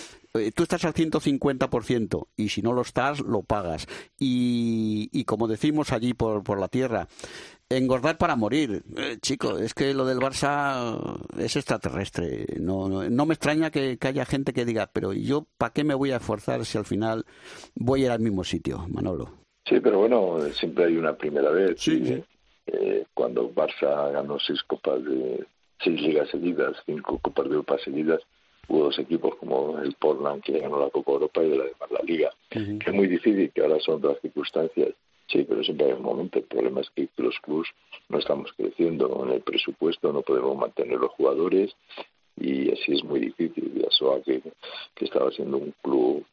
Speaker 4: tú estás al 150% y si no lo estás, lo pagas. Y, como decimos allí por, por la tierra, engordar para morir. Eh, chico, es que lo del Barça es extraterrestre. No, no, me extraña que, haya gente que diga, pero yo para qué me voy a esforzar si al final voy a ir al mismo sitio, Manolo?
Speaker 10: Sí, pero bueno, siempre hay una primera vez. Sí, eh, cuando Barça ganó seis copas de seis ligas seguidas, cinco copas de Europa seguidas, hubo dos equipos como el Portland que ganó la Copa Europa y de la demás la Liga, que es muy difícil, que ahora son otras circunstancias. Sí, pero siempre hay un momento. El problema es que los clubs no estamos creciendo en el presupuesto, no podemos mantener los jugadores y así es muy difícil. Ya SOA, que, que estaba siendo un club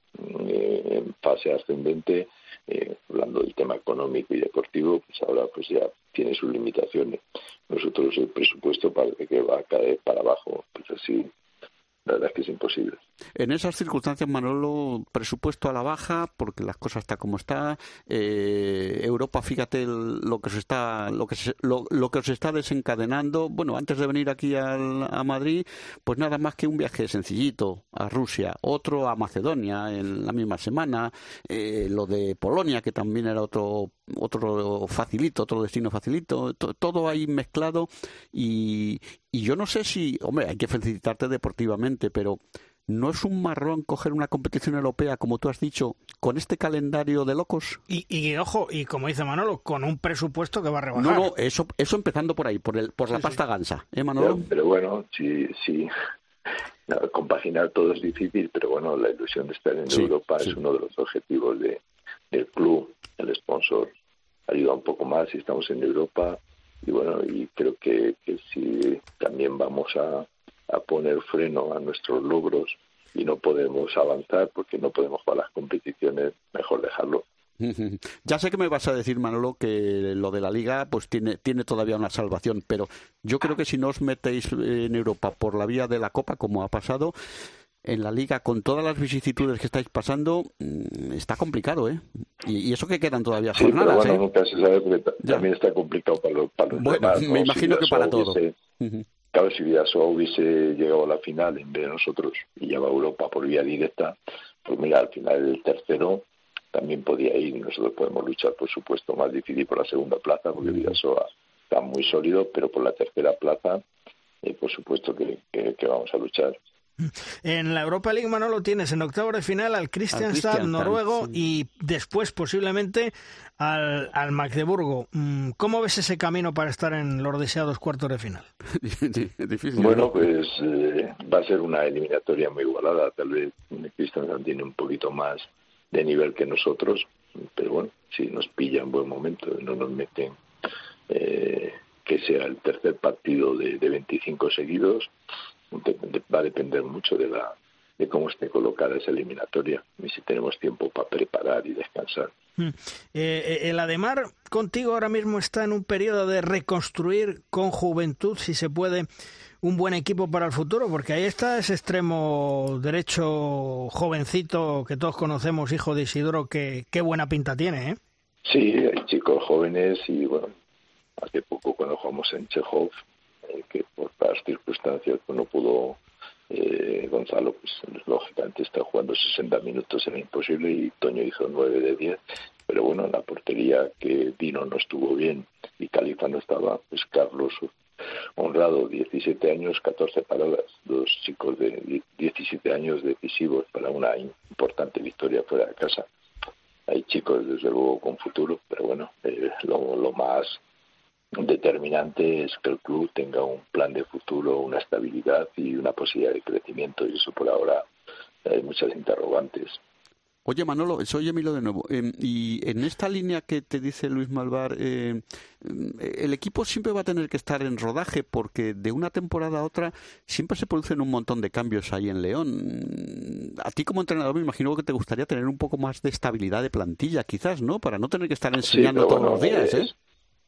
Speaker 10: eh, en fase ascendente, eh, hablando del tema económico y deportivo, pues ahora pues ya tiene sus limitaciones. Nosotros el presupuesto parece que va a caer para abajo, pues así la verdad es que es imposible.
Speaker 4: En esas circunstancias, Manolo, presupuesto a la baja, porque las cosas están como está. Eh, Europa, fíjate lo que se está, lo que se, lo, que se está desencadenando. Bueno, antes de venir aquí al, a Madrid, pues nada más que un viaje sencillito a Rusia, otro a Macedonia en la misma semana, eh, lo de Polonia, que también era otro otro facilito, otro destino facilito, todo ahí mezclado y, y yo no sé si, hombre, hay que felicitarte deportivamente, pero ¿no es un marrón coger una competición europea, como tú has dicho, con este calendario de locos?
Speaker 1: Y, y ojo, y como dice Manolo, con un presupuesto que va a rebajar.
Speaker 4: No, no, eso, eso empezando por ahí, por, el, por la pasta gansa, ¿eh, Manolo?
Speaker 10: Pero, bueno, sí, sí. (laughs) compaginar todo es difícil, pero bueno, la ilusión de estar en Europa es uno de los objetivos de, del club, el sponsor ayuda un poco más si estamos en Europa y bueno, y creo que, que si también vamos a, a poner freno a nuestros logros y no podemos avanzar porque no podemos jugar las competiciones, mejor dejarlo. (laughs)
Speaker 4: Ya sé que me vas a decir, Manolo, que lo de la liga pues tiene, tiene todavía una salvación, pero yo creo que si no os metéis en Europa por la vía de la Copa, como ha pasado, en la liga, con todas las vicisitudes que estáis pasando, mm, está complicado, ¿eh? Y, eso que quedan todavía
Speaker 10: sí, bueno, ¿eh? nunca se sabe porque también está complicado para los, para
Speaker 4: bueno, me imagino que para todos.
Speaker 10: Claro, si Vidasoa hubiese llegado a la final en vez de nosotros y lleva a Europa por vía directa, pues mira, al final el tercero también podía ir y nosotros podemos luchar, por supuesto, más difícil por la segunda plaza, porque Vidasoa está muy sólido, pero por la tercera plaza, eh, por supuesto que vamos a luchar.
Speaker 1: En la Europa League, Manolo, tienes en octavo de final al Kristianstad noruego y después posiblemente al, al, Magdeburgo. Mm, ¿Cómo ves ese camino para estar en los deseados cuartos de final? (laughs)
Speaker 10: bueno, pues eh, va a ser una eliminatoria muy igualada. Tal vez Kristianstad tiene un poquito más de nivel que nosotros, pero bueno, si nos pilla en buen momento no nos meten eh, que sea el tercer partido de, de 25 seguidos, va a depender mucho de la de cómo esté colocada esa eliminatoria y si tenemos tiempo para preparar y descansar.
Speaker 1: Mm. Eh, eh, el Ademar contigo ahora mismo está en un periodo de reconstruir con juventud, si se puede, un buen equipo para el futuro, porque ahí está ese extremo derecho jovencito que todos conocemos, hijo de Isidoro, que qué buena pinta tiene, ¿eh?
Speaker 10: Sí, hay chicos jóvenes y bueno, hace poco cuando jugamos en Chejov eh, que por las circunstancias pues, no pudo eh, Gonzalo, pues lógicamente está jugando 60 minutos, era imposible, y Toño hizo 9 de 10, pero bueno, en la portería que vino no estuvo bien y Califa no estaba, pues Carlos honrado, 17 años, 14 paradas, dos chicos de 17 años decisivos para una importante victoria fuera de casa. Hay chicos, desde luego, con futuro, pero bueno, eh, lo más determinante es que el club tenga un plan de futuro, una estabilidad y una posibilidad de crecimiento y eso por ahora hay muchas interrogantes.
Speaker 4: Oye Manolo, soy Emilio de nuevo. Em, y en esta línea que te dice Luis Malvar, em, el equipo siempre va a tener que estar en rodaje porque de una temporada a otra siempre se producen un montón de cambios ahí en León. A ti como entrenador me imagino que te gustaría tener un poco más de estabilidad de plantilla, quizás, ¿no? Para no tener que estar enseñando todos los días. ¿eh?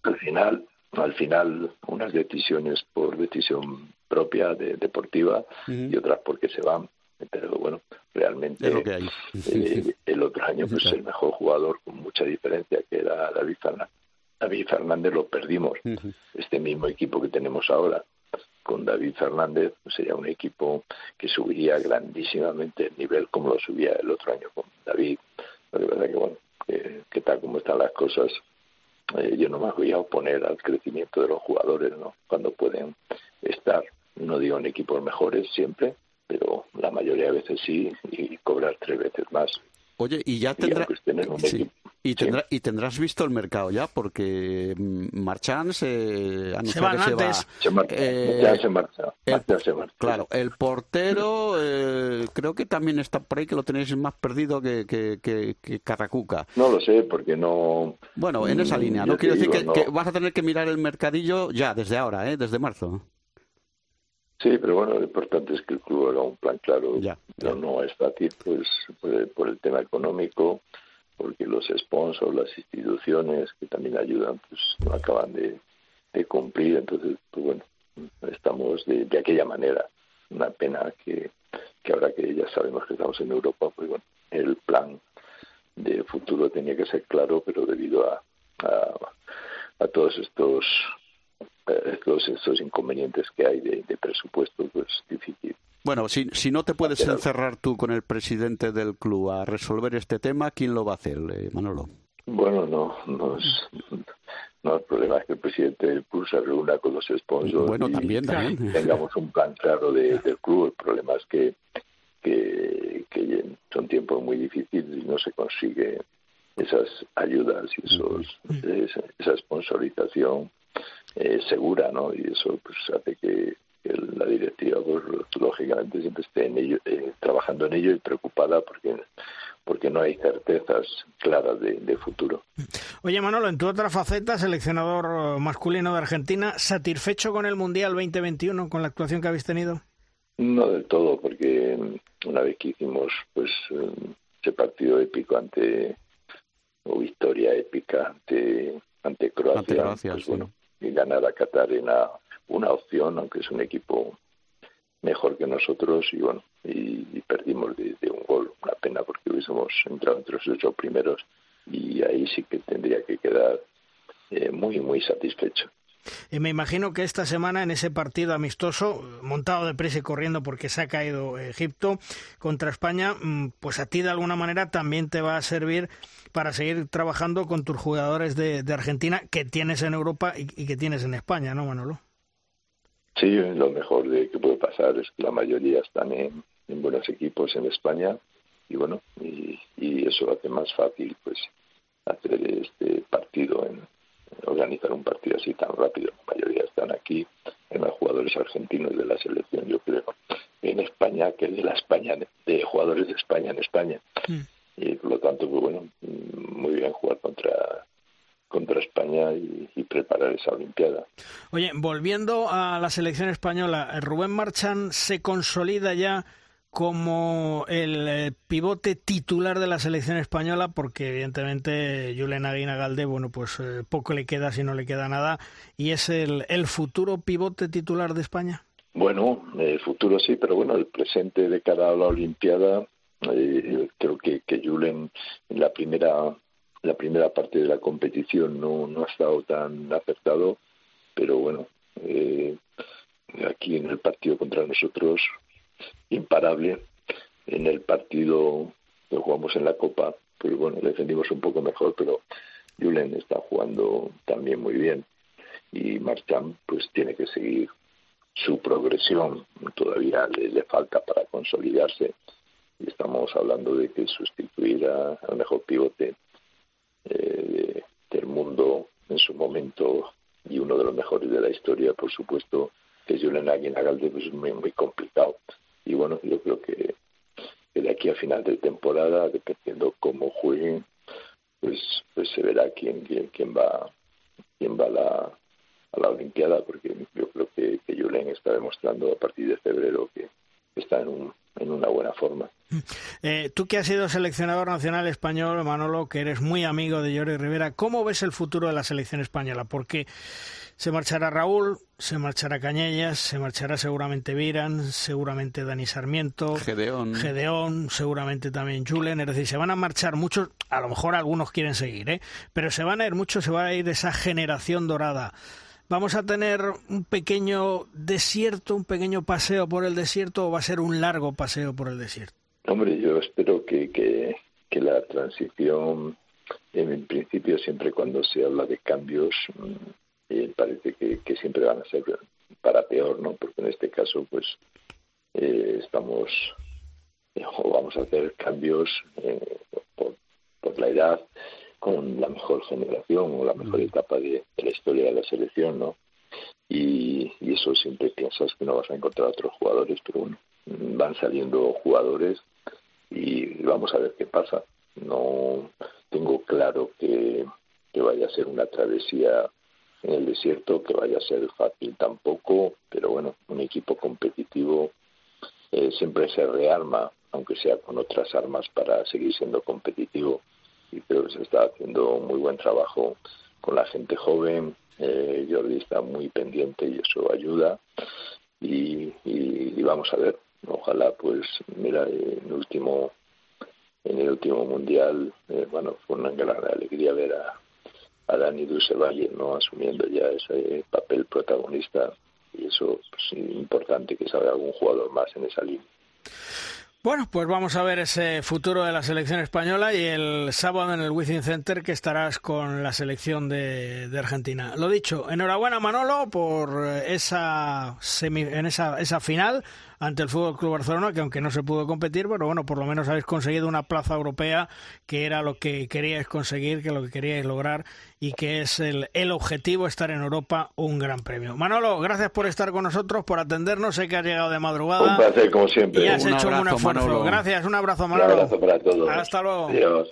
Speaker 10: Al final, al final unas decisiones por decisión propia de, deportiva y otras porque se van. Pero bueno realmente eh, el otro año pues el mejor jugador con mucha diferencia que era David Fernández. David Fernández lo perdimos. Este mismo equipo que tenemos ahora con David Fernández pues, sería un equipo que subiría grandísimamente el nivel como lo subía el otro año con David. Pero verdad que bueno que tal como están las cosas eh, yo no me voy a oponer al crecimiento de los jugadores, ¿no? Cuando pueden estar, no digo en equipos mejores siempre, pero la mayoría de veces sí y cobrar tres veces más.
Speaker 4: Oye, y ya tendrá... Y, tendrá, y tendrás visto el mercado ya, porque mm, Marchand se
Speaker 1: anunció que se va.
Speaker 10: Eh, ya se marcha.
Speaker 4: Claro, el portero eh, creo que también está por ahí, que lo tenéis más perdido que, que, que, Carracuca.
Speaker 10: No lo sé, porque no...
Speaker 4: Bueno, en esa línea, no quiero decir que, vas a tener que mirar el mercadillo ya, desde ahora, ¿eh? desde marzo.
Speaker 10: Sí, pero bueno, lo importante es que el club haga un plan claro. Ya, No, no es fácil, pues, por el tema económico porque los sponsors, las instituciones que también ayudan, pues no acaban de, cumplir. Entonces, pues bueno, estamos de, aquella manera. Una pena que, que ahora que ya sabemos que estamos en Europa, pues bueno, el plan de futuro tenía que ser claro, pero debido a, a, todos estos, eh, todos estos inconvenientes que hay de, de presupuesto, pues difícil
Speaker 4: bueno, si, si no te puedes encerrar tú con el presidente del club a resolver este tema, ¿quién lo va a hacer, eh, Manolo?
Speaker 10: Bueno, no, no es, no, el problema es que el presidente del club se reúna con los sponsors
Speaker 4: bueno, también,
Speaker 10: también. (laughs) tengamos un plan claro de, del club. El problema es que, que, que son tiempos muy difíciles y no se consigue esas ayudas y esos, esa, sponsorización eh, segura, ¿no? Y eso pues hace que, la directiva, pues, lógicamente, siempre esté en ello, eh, trabajando en ello y preocupada porque porque no hay certezas claras de, futuro.
Speaker 1: Oye, Manolo, en tu otra faceta, seleccionador masculino de Argentina, ¿satisfecho con el Mundial 2021, con la actuación que habéis tenido?
Speaker 10: No del todo, porque una vez que hicimos pues ese partido épico ante o victoria épica ante ante Croacia, pues, bueno, y ganar a Qatar era una opción, aunque es un equipo mejor que nosotros y bueno y, perdimos de, un gol. Una pena porque hubiésemos entrado entre los ocho primeros y ahí sí que tendría que quedar eh, muy muy satisfecho
Speaker 1: y me imagino que esta semana en ese partido amistoso, montado de presa y corriendo porque se ha caído Egipto contra España, mm, pues a ti de alguna manera también te va a servir para seguir trabajando con tus jugadores de, Argentina que tienes en Europa y, que tienes en España, ¿no, Manolo?
Speaker 10: Sí, lo mejor de que puede pasar es que la mayoría están en, buenos equipos en España y bueno, y, y eso hace más fácil pues hacer este partido en, organizar un partido así tan rápido. La mayoría están aquí, hay más jugadores argentinos de la selección, yo creo, en España que de la España, de jugadores de España en España. Mm. Y por lo tanto, pues bueno, muy bien jugar contra contra España y, y, preparar esa Olimpiada.
Speaker 1: Oye, volviendo a la selección española, Rubén Marchán se consolida ya como el eh, pivote titular de la selección española, porque evidentemente Julen Aguina Galde, bueno, pues eh, poco le queda si no le queda nada, y es el, el futuro pivote titular de España.
Speaker 10: Bueno, el futuro sí, pero bueno, el presente de cara a la Olimpiada, eh, creo que, Julen en la primera la primera parte de la competición no, no ha estado tan acertado, pero bueno, aquí en el partido contra nosotros imparable en el partido que jugamos en la Copa. Pues bueno, defendimos un poco mejor, pero Julen está jugando también muy bien y Marchand pues tiene que seguir su progresión. Todavía le, falta para consolidarse y estamos hablando de que sustituir al mejor pivote eh, del mundo en su momento y uno de los mejores de la historia, por supuesto, que es Julen Aguinagalde, pues es muy, muy complicado y bueno, yo creo que, de aquí a final de temporada, dependiendo cómo jueguen, pues, pues se verá quién, quién, quién va quién va a la, a la Olimpiada, porque yo creo que, que Julen está demostrando a partir de febrero que está en, un, en una buena forma.
Speaker 1: Eh, tú que has sido seleccionador nacional español, Manolo, que eres muy amigo de Jordi Rivera, ¿cómo ves el futuro de la selección española? Porque se marchará Raúl, se marchará Cañellas, se marchará seguramente Viran, seguramente Dani Sarmiento,
Speaker 4: Gedeón,
Speaker 1: Gedeón seguramente también Julen. Es decir, se van a marchar muchos, a lo mejor algunos quieren seguir, ¿eh? pero se van a ir muchos, se va a ir esa generación dorada. ¿Vamos a tener un pequeño desierto, un pequeño paseo por el desierto o va a ser un largo paseo por el desierto?
Speaker 10: Hombre, yo espero que, que, que la transición, en principio, siempre cuando se habla de cambios, mm, eh, parece que, siempre van a ser para peor, ¿no? Porque en este caso, pues, eh, estamos eh, o vamos a hacer cambios eh, por, por, la edad con la mejor generación o la mejor mm. etapa de, la historia de la selección, ¿no? Y, y, eso siempre piensas que no vas a encontrar otros jugadores, pero bueno, van saliendo jugadores y vamos a ver qué pasa. No tengo claro que, que vaya a ser una travesía en el desierto que vaya a ser fácil tampoco, pero bueno, un equipo competitivo eh, siempre se rearma, aunque sea con otras armas, para seguir siendo competitivo. Y creo que se está haciendo muy buen trabajo con la gente joven. Eh, Jordi está muy pendiente y eso ayuda. Y, y, vamos a ver, ojalá, pues, mira, en último, en el último mundial, eh, bueno, fue una gran alegría ver a, a Dani Valle ¿no? asumiendo ya ese papel protagonista y eso es pues, importante que salga algún jugador más en esa línea.
Speaker 1: Bueno, pues vamos a ver ese futuro de la selección española y el sábado en el Wizzing Center que estarás con la selección de, Argentina. Lo dicho, enhorabuena Manolo por esa, semi, en esa, esa final ante el Fútbol Club Barcelona, que aunque no se pudo competir, pero bueno, por lo menos habéis conseguido una plaza europea, que era lo que queríais conseguir, que lo que queríais lograr y que es el, el objetivo estar en Europa, un gran premio. Manolo, gracias por estar con nosotros, por atendernos, sé que has llegado de madrugada.
Speaker 10: Un placer, como siempre.
Speaker 1: Y has hecho un esfuerzo. Gracias, un abrazo, Manolo.
Speaker 10: Un abrazo para todos.
Speaker 1: Hasta luego.
Speaker 10: Adiós.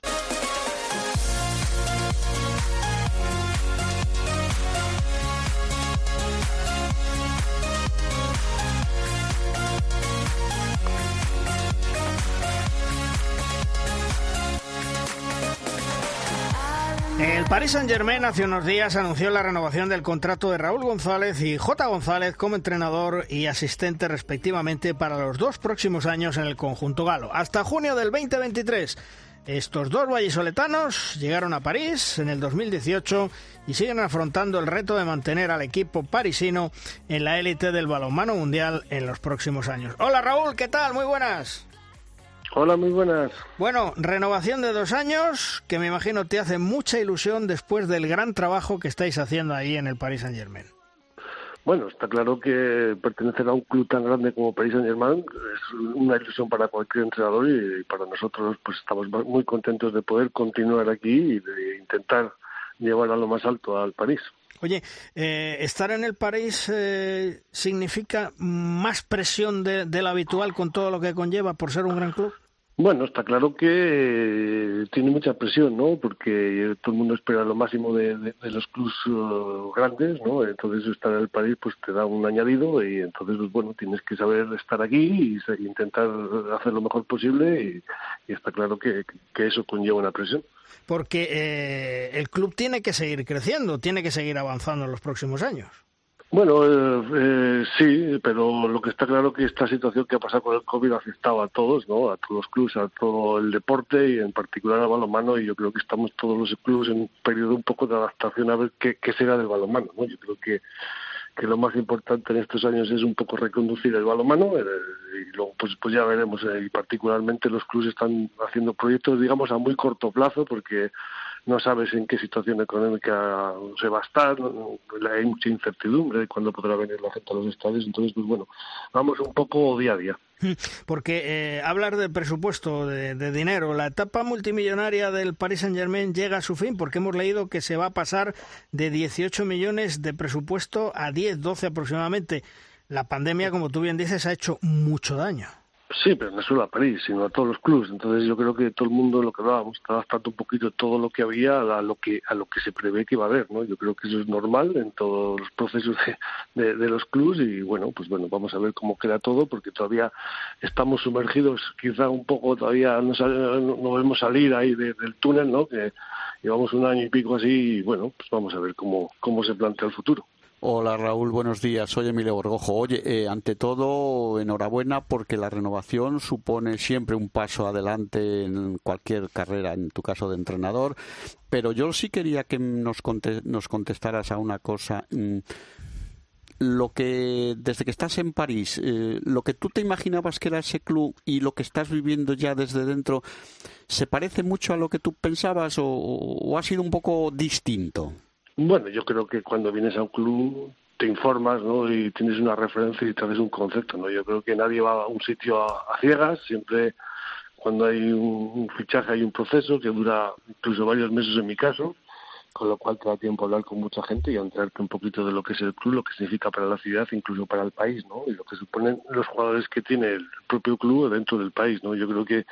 Speaker 1: El Paris Saint-Germain hace unos días anunció la renovación del contrato de Raúl González y J. González como entrenador y asistente respectivamente para los dos próximos años en el conjunto galo, hasta junio del 2023. Estos dos vallisoletanos llegaron a París en el 2018 y siguen afrontando el reto de mantener al equipo parisino en la élite del balonmano mundial en los próximos años. Hola Raúl, ¿qué tal? Muy buenas.
Speaker 11: Hola, muy buenas.
Speaker 1: Bueno, renovación de dos años que me imagino te hace mucha ilusión después del gran trabajo que estáis haciendo ahí en el Paris Saint Germain.
Speaker 11: Bueno, está claro que pertenecer a un club tan grande como Paris Saint Germain es una ilusión para cualquier entrenador y para nosotros pues estamos muy contentos de poder continuar aquí y de intentar llevar a lo más alto al París.
Speaker 1: Oye, eh, estar en el París eh, significa más presión de, de la habitual con todo lo que conlleva por ser un gran club.
Speaker 11: Bueno, está claro que eh, tiene mucha presión, ¿no? Porque todo el mundo espera lo máximo de, los clubes uh, grandes, ¿no? Entonces estar en el París pues te da un añadido y entonces pues, bueno tienes que saber estar aquí y, intentar hacer lo mejor posible y, está claro que, eso conlleva una presión.
Speaker 1: Porque eh, el club tiene que seguir creciendo, tiene que seguir avanzando en los próximos años.
Speaker 11: Bueno, eh, eh, sí, pero lo que está claro que esta situación que ha pasado con el COVID ha afectado a todos, ¿no? A todos los clubes, a todo el deporte y en particular al balonmano y yo creo que estamos todos los clubes en un periodo un poco de adaptación a ver qué, qué será del balonmano, ¿no? Yo creo que que lo más importante en estos años es un poco reconducir el balonmano eh, y luego pues pues ya veremos y particularmente los clubes están haciendo proyectos digamos a muy corto plazo porque no sabes en qué situación económica se va a estar, hay mucha incertidumbre de cuándo podrá venir la gente a los estadios, entonces, pues bueno, vamos un poco día a día. (laughs)
Speaker 1: Porque eh, hablar de presupuesto, de, dinero, la etapa multimillonaria del Paris Saint-Germain llega a su fin, porque hemos leído que se va a pasar de 18 millones de presupuesto a 10, 12 aproximadamente. La pandemia, como tú bien dices, ha hecho mucho daño.
Speaker 11: Sí, pero no solo a París, sino a todos los clubes. Entonces yo creo que todo el mundo, lo que hablábamos, está adaptando un poquito todo lo que había a lo que a lo que se prevé que iba a haber, ¿no? Yo creo que eso es normal en todos los procesos de, de, los clubes y bueno, pues bueno, vamos a ver cómo queda todo porque todavía estamos sumergidos, quizá un poco todavía no, no, vemos salir ahí del túnel, ¿no? Que llevamos un año y pico así y bueno, pues vamos a ver cómo cómo se plantea el futuro.
Speaker 4: Hola Raúl, buenos días. Soy Emilio Borgojo. Oye, eh, ante todo, enhorabuena porque la renovación supone siempre un paso adelante en cualquier carrera, en tu caso de entrenador. Pero yo sí quería que nos, nos contestaras a una cosa. Mm, lo que desde que estás en París, eh, lo que tú te imaginabas que era ese club y lo que estás viviendo ya desde dentro, ¿se parece mucho a lo que tú pensabas o ha sido un poco distinto?
Speaker 11: Bueno, yo creo que cuando vienes a un club te informas, ¿no? Y tienes una referencia y te haces un concepto, ¿no? Yo creo que nadie va a un sitio a, ciegas, siempre cuando hay un, fichaje hay un proceso que dura incluso varios meses en mi caso, con lo cual te da tiempo a hablar con mucha gente y a enterarte un poquito de lo que es el club, lo que significa para la ciudad, incluso para el país, ¿no? Y lo que suponen los jugadores que tiene el propio club dentro del país, ¿no? Yo creo que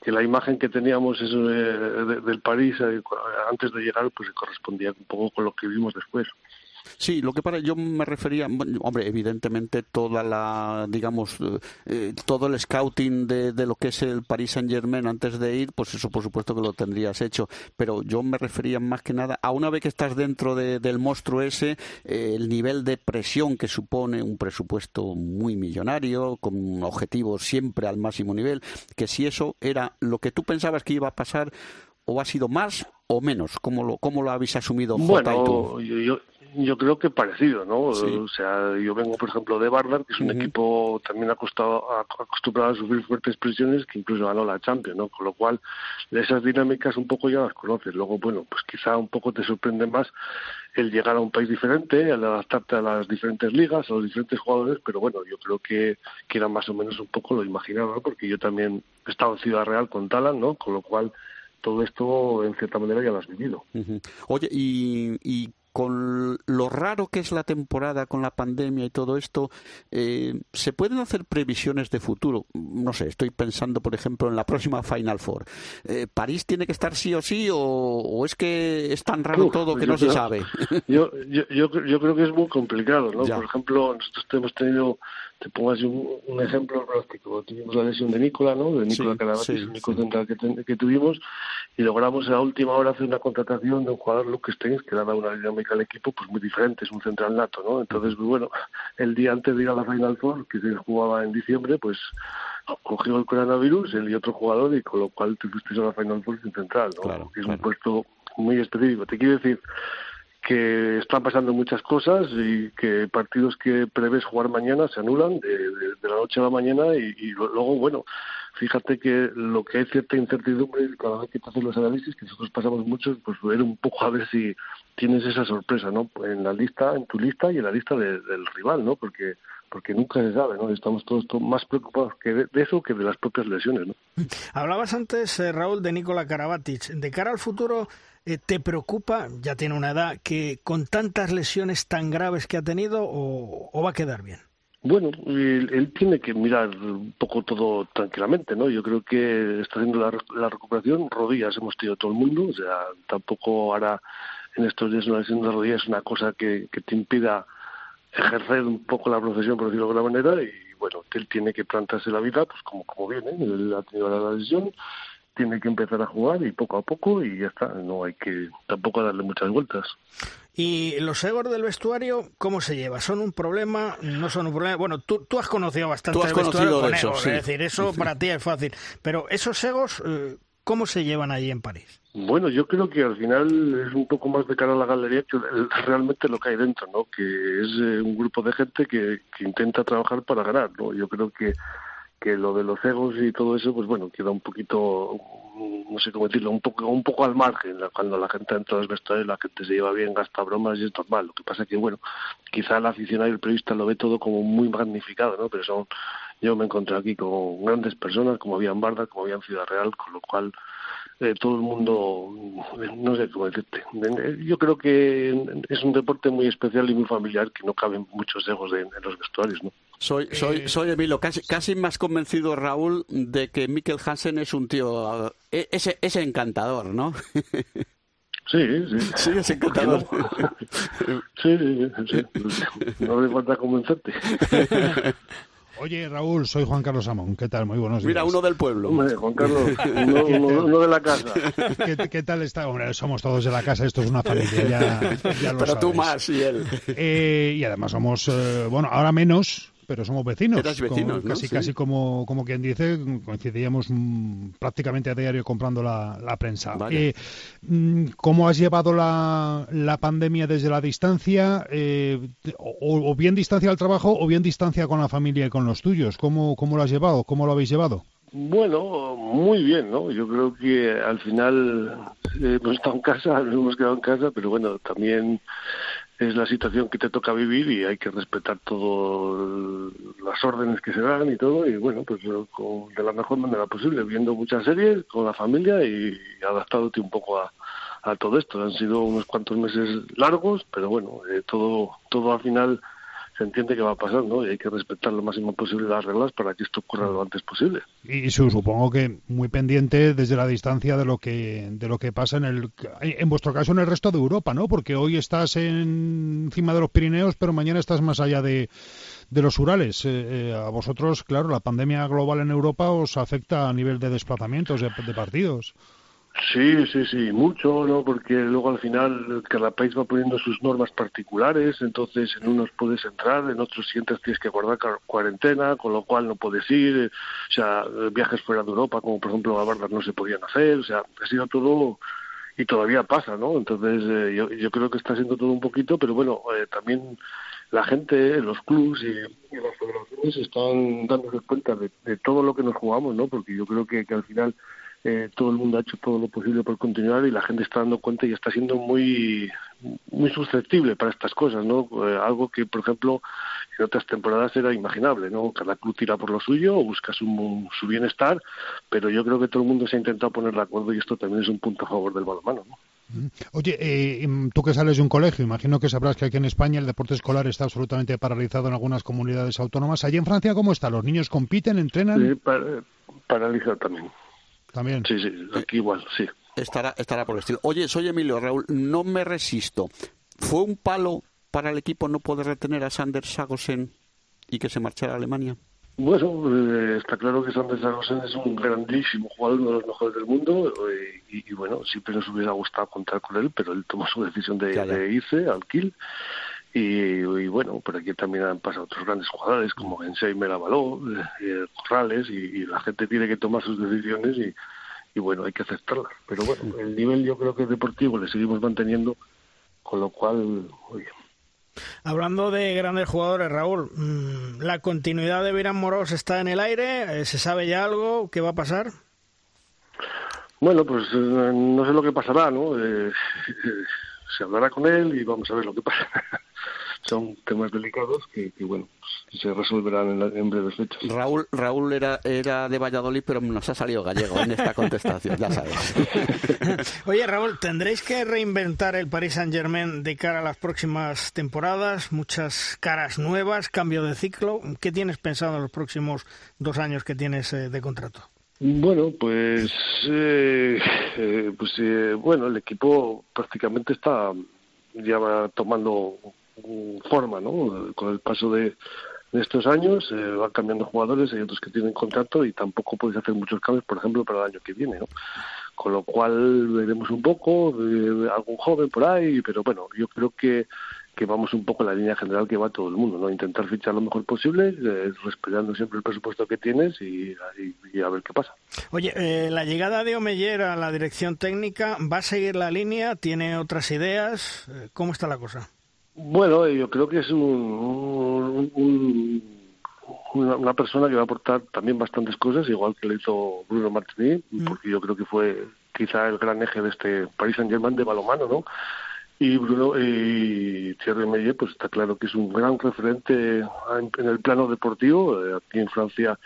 Speaker 11: que la imagen que teníamos eso del París eh, antes de llegar pues correspondía un poco con lo que vimos después.
Speaker 4: Sí, lo que para yo me refería, hombre, evidentemente toda la, digamos, eh, todo el scouting de, de, lo que es el Paris Saint Germain antes de ir, pues eso por supuesto que lo tendrías hecho, pero yo me refería más que nada a una vez que estás dentro del monstruo ese, eh, el nivel de presión que supone un presupuesto muy millonario, con objetivos siempre al máximo nivel, que si eso era lo que tú pensabas que iba a pasar, o ha sido más o menos? ¿Cómo lo, cómo lo habéis asumido
Speaker 11: Jota y tú? Yo, yo creo que parecido, ¿no? O sea, yo vengo, por ejemplo, de Bardar, que es un equipo también acostumbrado, acostumbrado a sufrir fuertes presiones, que incluso ganó la Champions, ¿no? Con lo cual, esas dinámicas un poco ya las conoces. Luego, bueno, pues quizá un poco te sorprende más el llegar a un país diferente, el adaptarte a las diferentes ligas, a los diferentes jugadores, pero bueno, yo creo que, que era más o menos un poco lo imaginaba, porque yo también he estado en Ciudad Real con Talan, ¿no? Con lo cual todo esto en cierta manera ya lo has vivido.
Speaker 4: Oye, y, y con lo raro que es la temporada con la pandemia y todo esto, eh, ¿se pueden hacer previsiones de futuro? No sé, estoy pensando, por ejemplo, en la próxima Final Four. Eh, ¿París tiene que estar sí o sí o, es que es tan raro todo que no se sabe? (laughs)
Speaker 11: Yo, yo, yo, creo que es muy complicado, ¿no? Por ejemplo, nosotros hemos tenido te pongo así un, ejemplo práctico. Tuvimos la lesión de Nicola, ¿no? De Nicola sí, el único central que, que, tuvimos, y logramos a última hora hacer una contratación de un jugador, Luke Steins, que le ha dado una dinámica al equipo pues muy diferente, es un central nato, ¿no? Entonces, pues, bueno, el día antes de ir a la Final Four, que se jugaba en diciembre, pues cogió el coronavirus, él y otro jugador, y con lo cual te fuiste a la Final Four sin central, ¿no? Claro, es un puesto muy específico. Te quiero decir que están pasando muchas cosas y que partidos que prevés jugar mañana se anulan de, la noche a la mañana y, luego, bueno, fíjate que lo que hay cierta incertidumbre cada vez que te los análisis, que nosotros pasamos muchos, pues ver un poco a ver si tienes esa sorpresa, ¿no? En la lista, en tu lista y en la lista del rival, ¿no? Porque porque nunca se sabe, ¿no? Estamos todos, más preocupados que de, eso que de las propias lesiones, ¿no?
Speaker 1: Hablabas antes, eh, Raúl, de Nikola Karabatic. De cara al futuro, ¿te preocupa, ya tiene una edad, que con tantas lesiones tan graves que ha tenido o va a quedar bien?
Speaker 11: Bueno, él, tiene que mirar un poco todo tranquilamente, ¿no? Yo creo que está haciendo la, recuperación. Rodillas hemos tenido todo el mundo, o sea, tampoco ahora en estos días una lesión de rodillas es una cosa que, te impida ejercer un poco la profesión, por decirlo de alguna manera, y bueno, él tiene que plantarse la vida, pues como, como viene, él ha tenido la lesión, tiene que empezar a jugar y poco a poco y ya está, no hay que tampoco darle muchas vueltas.
Speaker 1: ¿Y los egos del vestuario cómo se lleva? ¿Son un problema? ¿No son un problema? Bueno, tú, tú has conocido bastante el vestuario con egos, es decir, eso para ti es fácil. Pero esos egos, eh, ¿cómo se llevan allí en París?
Speaker 11: Bueno, yo creo que al final es un poco más de cara a la galería que realmente lo que hay dentro, ¿no? Que es eh, un grupo de gente que, que intenta trabajar para ganar, ¿no? Yo creo que que lo de los egos y todo eso, pues bueno, queda un poquito, no sé cómo decirlo, un poco, un poco al margen. Cuando la gente entra a los vestuarios, la gente se lleva bien, gasta bromas y es normal. Lo que pasa es que, bueno, quizá el aficionado y el periodista lo ve todo como muy magnificado, ¿no? Pero son, yo me encontré aquí con grandes personas, como había en Barda, como había en Ciudad Real, con lo cual eh, todo el mundo, no sé cómo decirte. Yo creo que es un deporte muy especial y muy familiar que no caben muchos egos en los vestuarios, ¿no?
Speaker 4: Soy, soy, eh, soy Emilio, casi, casi más convencido, Raúl, de que Mikkel Hansen es un tío, eh, ese, ese encantador, ¿no? (laughs)
Speaker 11: Sí, sí.
Speaker 4: Sí, es encantador. (laughs)
Speaker 11: Sí, sí, sí. No me falta convencerte. (laughs)
Speaker 2: Oye, Raúl, soy Juan Carlos Amón. ¿Qué tal? Muy buenos días.
Speaker 4: Mira, uno del pueblo.
Speaker 11: Hombre, Juan Carlos, uno, de la casa.
Speaker 2: ¿Qué, tal está? Hombre, somos todos de la casa, esto es una familia, ya, ya lo
Speaker 4: Pero tú más y él.
Speaker 2: Eh, y además somos, bueno, ahora menos, pero somos vecinos.
Speaker 4: vecinos
Speaker 2: Casi, casi como, como quien dice, coincidíamos mm, prácticamente a diario comprando la, prensa. Eh, mm, ¿Cómo has llevado la, la pandemia desde la distancia? Eh, o, bien distancia al trabajo o bien distancia con la familia y con los tuyos. ¿Cómo, cómo lo has llevado? ¿Cómo lo habéis llevado?
Speaker 11: Bueno, muy bien, ¿no? Yo creo que al final eh, hemos estado en casa, (laughs) nos hemos quedado en casa, pero bueno, también es la situación que te toca vivir y hay que respetar todas las órdenes que se dan y todo y bueno pues de la mejor manera posible viendo muchas series con la familia y adaptándote un poco a, a todo esto. Han sido unos cuantos meses largos pero bueno eh, todo todo al final se entiende que va a pasar, ¿no? Y hay que respetar lo máximo posible las reglas para que esto ocurra lo antes posible.
Speaker 2: Y supongo que muy pendiente desde la distancia de lo que de lo que pasa en el en vuestro caso en el resto de Europa, ¿no? Porque hoy estás en, encima de los Pirineos, pero mañana estás más allá de de los Urales. Eh, eh, a vosotros, claro, la pandemia global en Europa os afecta a nivel de desplazamientos de partidos.
Speaker 11: Sí, sí, sí, mucho, ¿no? Porque luego al final cada país va poniendo sus normas particulares, entonces en unos puedes entrar, en otros sientes tienes que guardar cuarentena, con lo cual no puedes ir, eh, o sea, viajes fuera de Europa, como por ejemplo a Bardas no se podían hacer, o sea, ha sido todo y todavía pasa, ¿no? Entonces eh, yo, yo creo que está siendo todo un poquito, pero bueno, eh, también la gente, los clubs y, las federaciones están dándose cuenta de, de, todo lo que nos jugamos, ¿no? Porque yo creo que al final eh, todo el mundo ha hecho todo lo posible por continuar y la gente está dando cuenta y está siendo muy muy susceptible para estas cosas, ¿no? Eh, algo que, por ejemplo, en otras temporadas era imaginable, ¿no? Cada club tira por lo suyo, busca su, su bienestar, pero yo creo que todo el mundo se ha intentado poner de acuerdo y esto también es un punto a favor del balonmano, ¿no?
Speaker 2: Oye, eh, em, tú que sales de un colegio, imagino que sabrás que aquí en España el deporte escolar está absolutamente paralizado en algunas comunidades autónomas. ¿Allí en Francia cómo está? ¿Los niños compiten, entrenan?
Speaker 11: Sí, paralizado también.
Speaker 2: También.
Speaker 11: Sí, sí, aquí igual, sí.
Speaker 4: Estará, estará por el estilo. Oye, soy Emilio Raúl, no me resisto. ¿Fue un palo para el equipo no poder retener a Sander Sagosen y que se marchara a Alemania?
Speaker 11: Bueno, eh, está claro que Sanders Rosen es un grandísimo jugador, uno de los mejores del mundo, eh, y, bueno, siempre nos hubiera gustado contar con él, pero él tomó su decisión de, irse al Kiel. Y, bueno, por aquí también han pasado otros grandes jugadores como Gensei Melavaló, eh, Corrales, y, la gente tiene que tomar sus decisiones y, y bueno, hay que aceptarlas. Pero bueno, el nivel yo creo que es deportivo le seguimos manteniendo, con lo cual, oye,
Speaker 1: Hablando de grandes jugadores, Raúl, mm, ¿la continuidad de Virán Moros está en el aire? Eh, ¿Se sabe ya algo? ¿Qué va a pasar?
Speaker 11: Bueno, pues eh, no sé lo que pasará, ¿no? Eh, (laughs) se hablará con él y vamos a ver lo que pasa. Son temas delicados que, bueno, pues, se resolverán en, breves fechas.
Speaker 4: Raúl, Raúl era, era de Valladolid, pero nos ha salido gallego en esta contestación, ya sabes. (laughs)
Speaker 1: Oye, Raúl, ¿tendréis que reinventar el Paris Saint-Germain de cara a las próximas temporadas? Muchas caras nuevas, cambio de ciclo. ¿Qué tienes pensado en los próximos dos años que tienes eh, de contrato?
Speaker 11: Bueno, pues, eh, eh, pues bueno, el equipo prácticamente está ya va tomando forma, ¿no? Con el paso de, estos años eh, van cambiando jugadores, hay otros que tienen contrato y tampoco puedes hacer muchos cambios, por ejemplo, para el año que viene, ¿no? Con lo cual veremos un poco, de algún joven por ahí, pero bueno, yo creo que que vamos un poco en la línea general que va todo el mundo, ¿no? Intentar fichar lo mejor posible, eh, respetando siempre el presupuesto que tienes y, a ver qué pasa.
Speaker 1: Oye, eh, la llegada de Omeyer a la dirección técnica, ¿va a seguir la línea? ¿Tiene otras ideas? ¿Cómo está la cosa?
Speaker 11: Bueno, yo creo que es un, una, persona que va a aportar también bastantes cosas, igual que le hizo Bruno Martini, mm. porque yo creo que fue quizá el gran eje de este Paris Saint-Germain de balomano, ¿no? Y Bruno y Thierry Meillet, pues está claro que es un gran referente en, el plano deportivo. Eh, aquí en Francia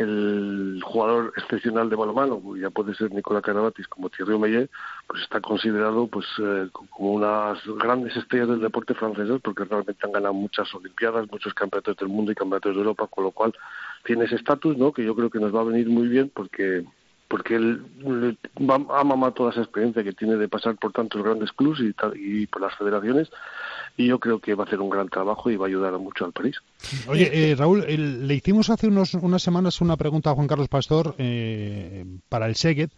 Speaker 11: el jugador excepcional de balonmano, ya puede ser Nicolás Carabatis como Thierry Omeyer, pues está considerado pues eh, como unas grandes estrellas del deporte francés porque realmente han ganado muchas olimpiadas, muchos campeonatos del mundo y campeonatos de Europa, con lo cual tiene ese estatus, ¿no? Que yo creo que nos va a venir muy bien porque porque él mamado toda esa experiencia que tiene de pasar por tantos grandes clubes y, y por las federaciones y yo creo que va a hacer un gran trabajo y va a ayudar mucho al París.
Speaker 2: Oye, eh, Raúl, le hicimos hace unos, unas semanas una pregunta a Juan Carlos Pastor eh, para el Seguet.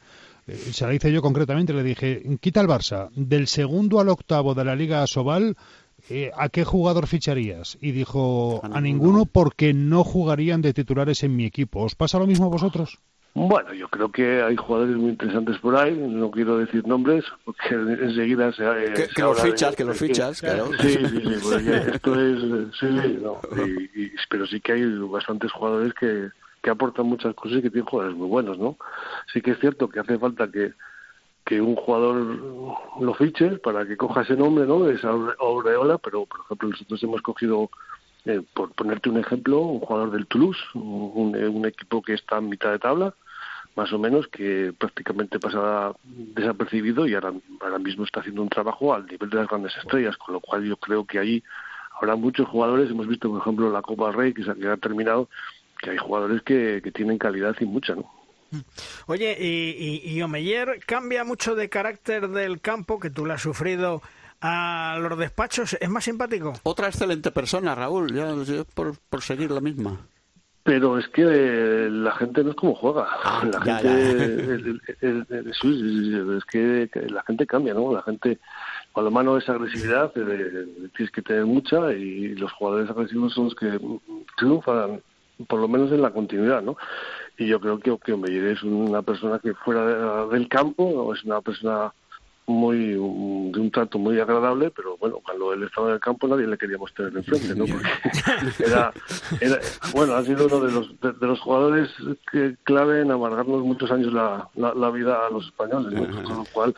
Speaker 2: Eh, se la hice yo concretamente, le dije, quita el Barça, del segundo al octavo de la Liga Sobal, ¿a qué jugador ficharías? Y dijo, a ninguno porque no jugarían de titulares en mi equipo. ¿Os pasa lo mismo a vosotros?
Speaker 11: Bueno, yo creo que hay jugadores muy interesantes por ahí, no quiero decir nombres, porque (laughs) enseguida se...
Speaker 4: Eh, que, que los fichas, que los fichas, claro.
Speaker 11: Sí, sí, sí, (laughs) porque esto es... Sí, no, pero sí que hay bastantes jugadores que, que aportan muchas cosas y que tienen jugadores muy buenos, ¿no? Sí que es cierto que hace falta que, que un jugador lo fiche para que coja ese nombre, ¿no? Esa aureola, pero por ejemplo nosotros hemos cogido eh, por ponerte un ejemplo, un jugador del Toulouse, un, un, equipo que está en mitad de tabla, más o menos, que prácticamente pasaba desapercibido y ahora, ahora mismo está haciendo un trabajo al nivel de las grandes estrellas, con lo cual yo creo que ahí habrá muchos jugadores, hemos visto por ejemplo la Copa del Rey que se ha terminado, que hay jugadores que, que tienen calidad y mucha, ¿no?
Speaker 1: Oye, y, y, y Omeyer cambia mucho de carácter del campo, que tú le has sufrido a los despachos, ¿es más simpático?
Speaker 4: Otra excelente persona, Raúl, ya, por, por seguir la misma.
Speaker 11: Pero es que la gente no es como juega. La gente Es, que la gente cambia, ¿no? La gente, cuando mano es agresividad, tienes que tener mucha y los jugadores agresivos son los que triunfan, por lo menos en la continuidad, ¿no? Y yo creo que, que es una persona que fuera del campo, es una persona muy de un trato muy agradable, pero bueno, cuando él estaba en el campo nadie le queríamos tener enfrente, ¿no? Porque (laughs) era, era bueno, ha sido uno de los de, los jugadores que clave en amargarnos muchos años la, la, vida a los españoles, con lo cual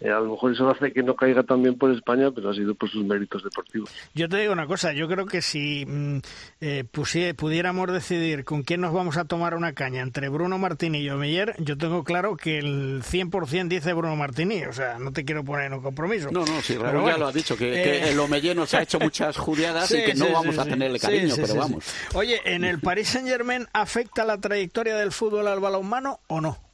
Speaker 11: eh, a lo mejor eso hace que no caiga tan bien por España, pero ha sido por sus méritos deportivos.
Speaker 1: Yo te digo una cosa, yo creo que si mm, eh, pudiéramos decidir con quién nos vamos a tomar una caña entre Bruno Martini y Omeyer, yo tengo claro que el 100% dice Bruno Martini, o sea, no te quiero poner en un compromiso.
Speaker 4: No, no, sí, Raúl ya lo ha dicho, que, eh, el Omeyer nos ha hecho muchas judiadas (laughs) y que no vamos a tenerle cariño, pero vamos.
Speaker 1: Oye, ¿en el Paris Saint-Germain afecta la trayectoria del fútbol al balonmano o no?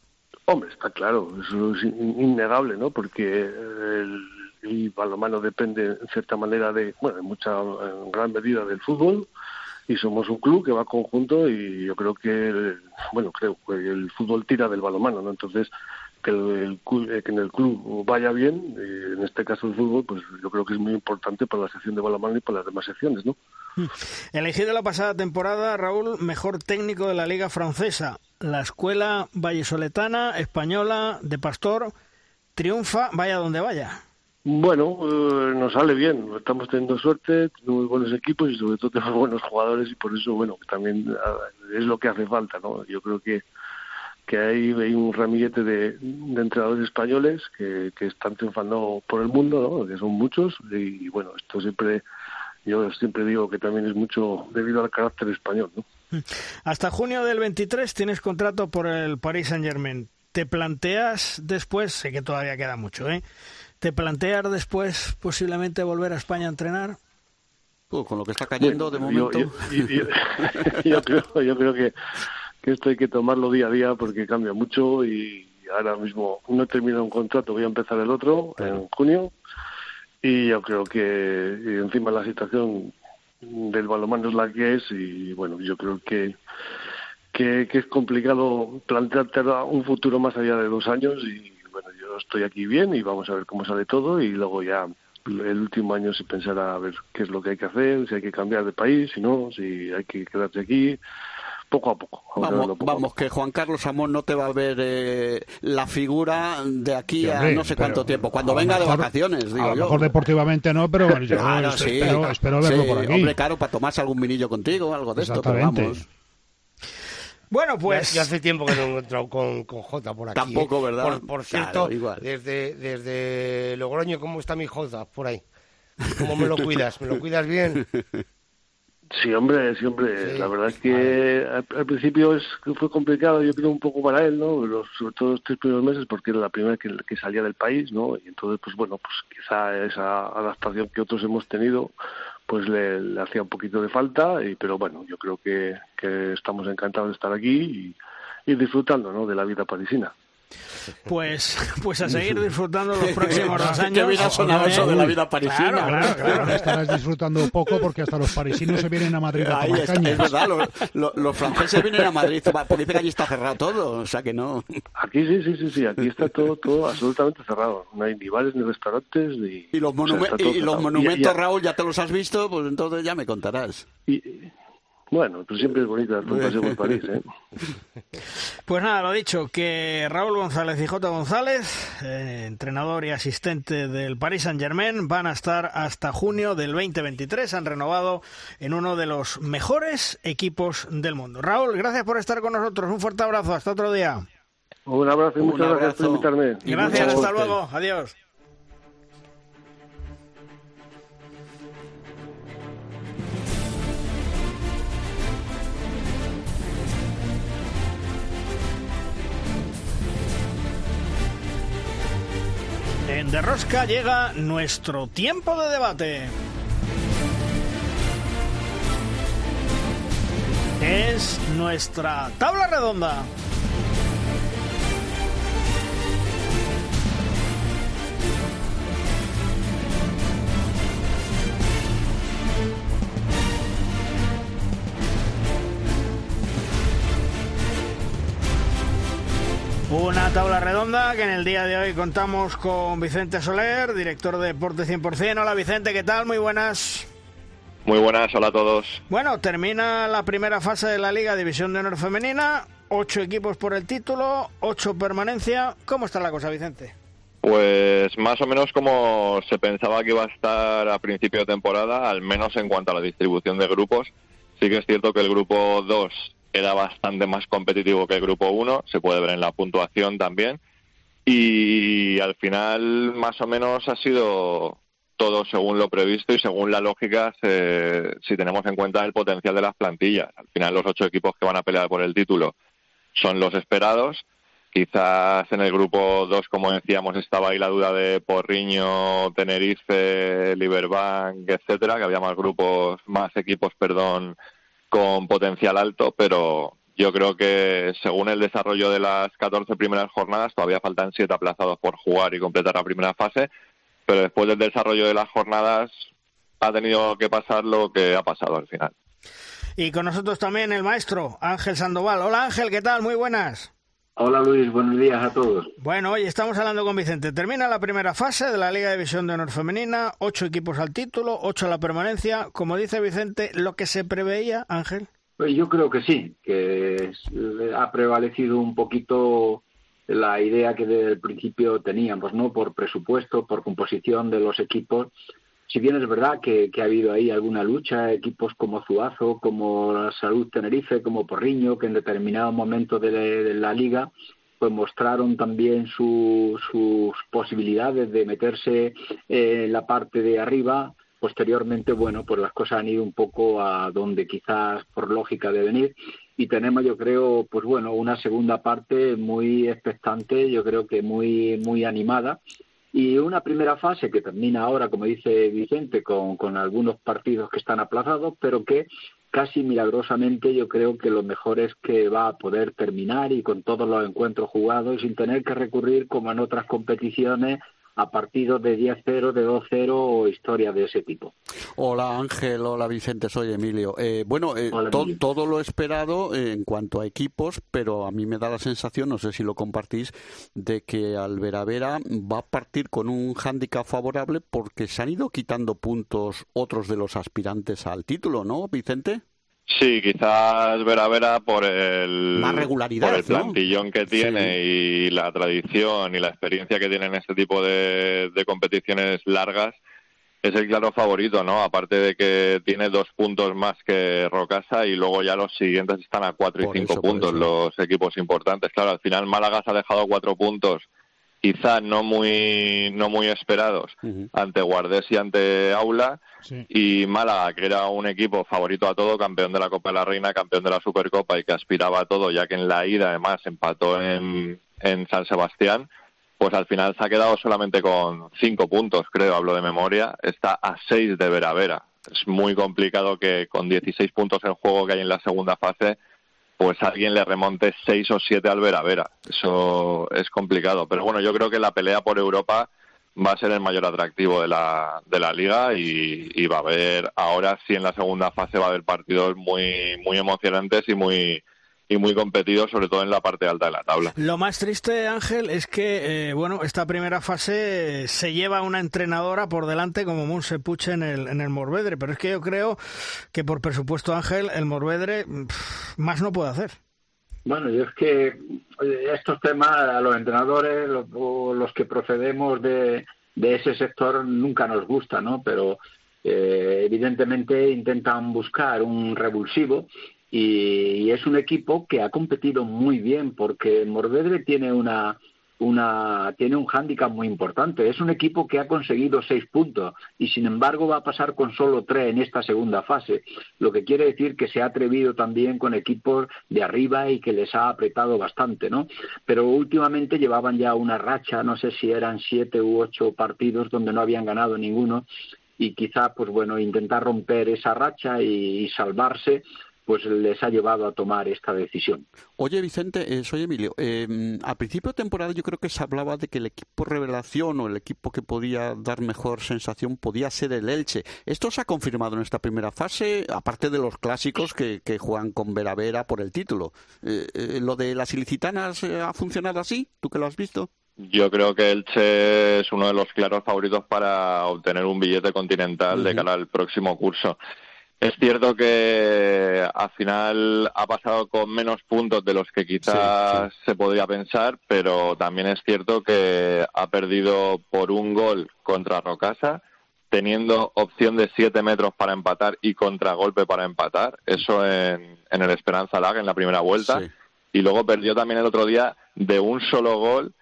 Speaker 11: Hombre, está claro, eso es innegable, ¿no? Porque el, el balonmano depende en cierta manera de, bueno, en mucha, gran medida del fútbol y somos un club que va conjunto y yo creo que, bueno, creo que el fútbol tira del balonmano, ¿no? Entonces, que, el, eh, que en el club vaya bien, en este caso el fútbol, pues yo creo que es muy importante para la sección de balonmano y para las demás secciones, ¿no?
Speaker 1: Hmm. Elegido la pasada temporada, Raúl, mejor técnico de la Liga Francesa. La escuela vallesoletana, española, de Pastor, triunfa, vaya donde vaya.
Speaker 11: Bueno, eh, nos sale bien, estamos teniendo suerte, tenemos buenos equipos y sobre todo tenemos buenos jugadores y por eso, bueno, también ah, es lo que hace falta, ¿no? Yo creo que que hay, un ramillete de, entrenadores españoles que, que, están triunfando por el mundo, ¿no? que son muchos, y, bueno, esto siempre, yo siempre digo que también es mucho debido al carácter español. ¿no? (laughs)
Speaker 1: Hasta junio del 23 tienes contrato por el Paris Saint Germain. ¿Te planteas después, sé que todavía queda mucho, ¿eh? ¿Te planteas después posiblemente volver a España a entrenar?
Speaker 4: Uh, con lo que está cayendo de momento. (laughs)
Speaker 11: Yo, creo, yo creo que, que esto hay que tomarlo día a día porque cambia mucho y ahora mismo no he terminado un contrato, voy a empezar el otro en junio y yo creo que encima la situación del balonmano es la que es y bueno, yo creo que que, es complicado plantearte un futuro más allá de dos años y bueno, yo estoy aquí bien y vamos a ver cómo sale todo y luego ya el último año se pensará a ver qué es lo que hay que hacer, si hay que cambiar de país, si no, si hay que quedarse aquí, poco a poco.
Speaker 4: Vamos, que Juan Carlos Amón no te va a ver eh, la figura de aquí a no sé cuánto tiempo, cuando venga de vacaciones, digo
Speaker 2: a lo mejor deportivamente no, pero bueno, yo espero, verlo por aquí.
Speaker 4: Hombre, claro, para tomarse algún vinillo contigo, algo de esto, pero vamos.
Speaker 1: Bueno, pues.
Speaker 3: Ya, hace tiempo que no he encontrado con, con Jota por aquí.
Speaker 4: Tampoco, ¿eh? ¿verdad?
Speaker 3: Por, cierto, desde, desde Logroño, ¿cómo está mi Jota por ahí? ¿Cómo me lo cuidas? ¿Me lo cuidas bien? (laughs)
Speaker 11: Sí, hombre, sí, hombre. la verdad es que al, principio es, fue complicado, yo creo, un poco para él, ¿no? Los, sobre todo los tres primeros meses, porque era la primera que, que salía del país, ¿no? Y entonces, pues bueno, pues quizá esa adaptación que otros hemos tenido, pues le, hacía un poquito de falta, y, pero bueno, yo creo que, que estamos encantados de estar aquí y, y disfrutando, ¿no? De la vida parisina.
Speaker 1: Pues, pues a seguir disfrutando los (laughs) próximos dos años.
Speaker 4: Que sonado eso de la vida parisina.
Speaker 2: Claro, claro, Estarás disfrutando poco porque hasta los parisinos se vienen a Madrid a tomar
Speaker 4: Es verdad, los, franceses vienen a Madrid porque dice que allí está cerrado todo, o sea que no.
Speaker 11: Aquí sí, sí, sí, sí, aquí está todo, todo absolutamente cerrado. No hay ni bares ni restaurantes ni.
Speaker 4: Y los, y los monumentos, Raúl, ya te los has visto, pues entonces ya me contarás.
Speaker 11: Y, bueno, pues siempre es bonito dar un paseo por París, ¿eh? (laughs)
Speaker 1: Pues nada, lo dicho, que Raúl González y J. González, eh, entrenador y asistente del Paris Saint-Germain, van a estar hasta junio del 2023. Han renovado en uno de los mejores equipos del mundo. Raúl, gracias por estar con nosotros. Un fuerte abrazo. Hasta otro día.
Speaker 11: Un abrazo y muchas gracias por invitarme.
Speaker 1: Gracias, hasta luego. Adiós. En De Rosca llega nuestro tiempo de debate. Es nuestra tabla redonda. Una tabla redonda que en el día de hoy contamos con Vicente Soler, director de Deporte 100%. Hola Vicente, ¿qué tal? Muy buenas.
Speaker 12: Muy buenas, hola a todos.
Speaker 1: Bueno, termina la primera fase de la Liga División de Honor Femenina, ocho equipos por el título, ocho permanencia. ¿Cómo está la cosa, Vicente?
Speaker 12: Pues más o menos como se pensaba que iba a estar a principio de temporada, al menos en cuanto a la distribución de grupos. Sí que es cierto que el grupo 2 era bastante más competitivo que el grupo 1, se puede ver en la puntuación también. Y al final, más o menos, ha sido todo según lo previsto y según la lógica, si tenemos en cuenta el potencial de las plantillas. Al final, los ocho equipos que van a pelear por el título son los esperados. Quizás en el grupo 2, como decíamos, estaba ahí la duda de Porriño, Tenerife, Liberbank, etcétera, que había más grupos, más equipos, perdón, con potencial alto, pero yo creo que según el desarrollo de las 14 primeras jornadas, todavía faltan siete aplazados por jugar y completar la primera fase, pero después del desarrollo de las jornadas ha tenido que pasar lo que ha pasado al final.
Speaker 1: Y con nosotros también el maestro Ángel Sandoval. Hola Ángel, ¿qué tal? Muy buenas.
Speaker 13: Hola Luis, buenos días a todos.
Speaker 1: Bueno, hoy estamos hablando con Vicente. Termina la primera fase de la Liga de División de Honor Femenina, ocho equipos al título, ocho a la permanencia. Como dice Vicente, ¿lo que se preveía, Ángel?
Speaker 13: Pues yo creo que sí, que ha prevalecido un poquito la idea que desde el principio teníamos, ¿no? Por presupuesto, por composición de los equipos. Si bien es verdad que, ha habido ahí alguna lucha, equipos como Zuazo, como Salud Tenerife, como Porriño, que en determinado momento de, la liga pues mostraron también sus posibilidades de meterse en la parte de arriba, posteriormente, bueno, pues las cosas han ido un poco a donde quizás por lógica de venir. Y tenemos, yo creo, pues bueno, una segunda parte muy expectante, yo creo que muy muy animada y una primera fase que termina ahora, como dice Vicente, con, con algunos partidos que están aplazados, pero que casi milagrosamente yo creo que lo mejor es que va a poder terminar y con todos los encuentros jugados sin tener que recurrir como en otras competiciones a partidos de 10-0, de 2-0 o historias de ese tipo.
Speaker 4: Hola Ángel, hola Vicente, soy Emilio. Eh, bueno, eh, todo lo esperado en cuanto a equipos, pero a mí me da la sensación, no sé si lo compartís, de que Alvera Vera va a partir con un hándicap favorable porque se han ido quitando puntos otros de los aspirantes al título, ¿no, Vicente?
Speaker 12: Sí, quizás Vera Vera por el,
Speaker 4: regularidad,
Speaker 12: por el plantillón que tiene y la tradición y la experiencia que tiene en este tipo de, competiciones largas, es el claro favorito, ¿no? Aparte de que tiene dos puntos más que Rocasa y luego ya los siguientes están a cuatro y cinco puntos los equipos importantes. Claro, al final Málaga se ha dejado cuatro puntos quizá no muy no muy esperados ante Guardés y ante Aula y Málaga que era un equipo favorito a todo campeón de la Copa de la Reina campeón de la Supercopa y que aspiraba a todo ya que en la ida además empató en, en San Sebastián pues al final se ha quedado solamente con cinco puntos creo hablo de memoria. Está a seis de Vera Vera es muy complicado que con 16 puntos en juego que hay en la segunda fase pues alguien le remonte seis o siete al Vera Vera. Eso es complicado. Pero bueno, yo creo que la pelea por Europa va a ser el mayor atractivo de la, de la liga y, y va a haber, ahora sí en la segunda fase va a haber partidos muy, muy emocionantes y muy, y muy competido, sobre todo en la parte alta de la tabla.
Speaker 1: Lo más triste, Ángel, es que, eh, bueno, esta primera fase se lleva una entrenadora por delante como Monse Puche en el, en el Morvedre, pero es que yo creo que por presupuesto, Ángel, el Morvedre más no puede hacer.
Speaker 13: Bueno, yo es que estos temas a los entrenadores, los, los que procedemos de, de ese sector, nunca nos gusta, ¿no? Pero eh, evidentemente intentan buscar un revulsivo y, es un equipo que ha competido muy bien porque Morvedre tiene una, tiene un hándicap muy importante. Es un equipo que ha conseguido seis puntos y sin embargo va a pasar con solo tres en esta segunda fase, lo que quiere decir que se ha atrevido también con equipos de arriba y que les ha apretado bastante, ¿no? Pero últimamente llevaban ya una racha, no sé si eran siete u ocho partidos donde no habían ganado ninguno y quizá pues bueno intentar romper esa racha y salvarse pues les ha llevado a tomar esta decisión.
Speaker 4: Oye, Vicente, eh, soy Emilio. Eh, a principio de temporada yo creo que se hablaba de que el equipo revelación o el equipo que podía dar mejor sensación podía ser el Elche. ¿Esto se ha confirmado en esta primera fase, aparte de los clásicos que, juegan con Vera Vera por el título? Eh, eh, ¿Lo de las ilicitanas ha funcionado así? ¿Tú que lo has visto?
Speaker 12: Yo creo que Elche es uno de los claros favoritos para obtener un billete continental de cara al próximo curso. Es cierto que al final ha pasado con menos puntos de los que quizás se podría pensar, pero también es cierto que ha perdido por un gol contra Rocasa, teniendo opción de siete metros para empatar y contragolpe para empatar, eso en, en el Esperanza Lag en la primera vuelta, y luego perdió también el otro día de un solo gol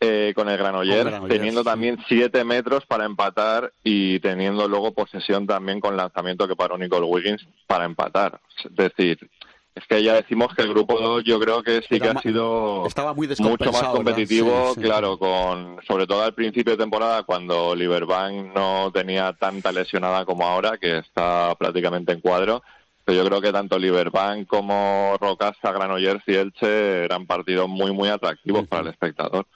Speaker 12: eh, con el Granollers, teniendo también siete metros para empatar y teniendo luego posesión también con lanzamiento que paró Nicole Wiggins para empatar. Es decir, es que ya decimos que el grupo 2 yo creo que sí que ha sido mucho más competitivo, claro, con sobre todo al principio de temporada cuando Liberbank no tenía tanta lesionada como ahora, que está prácticamente en cuadro yo creo que tanto Liberbank como Rocasa, Granollers y Elche eran partidos muy, muy atractivos para el espectador.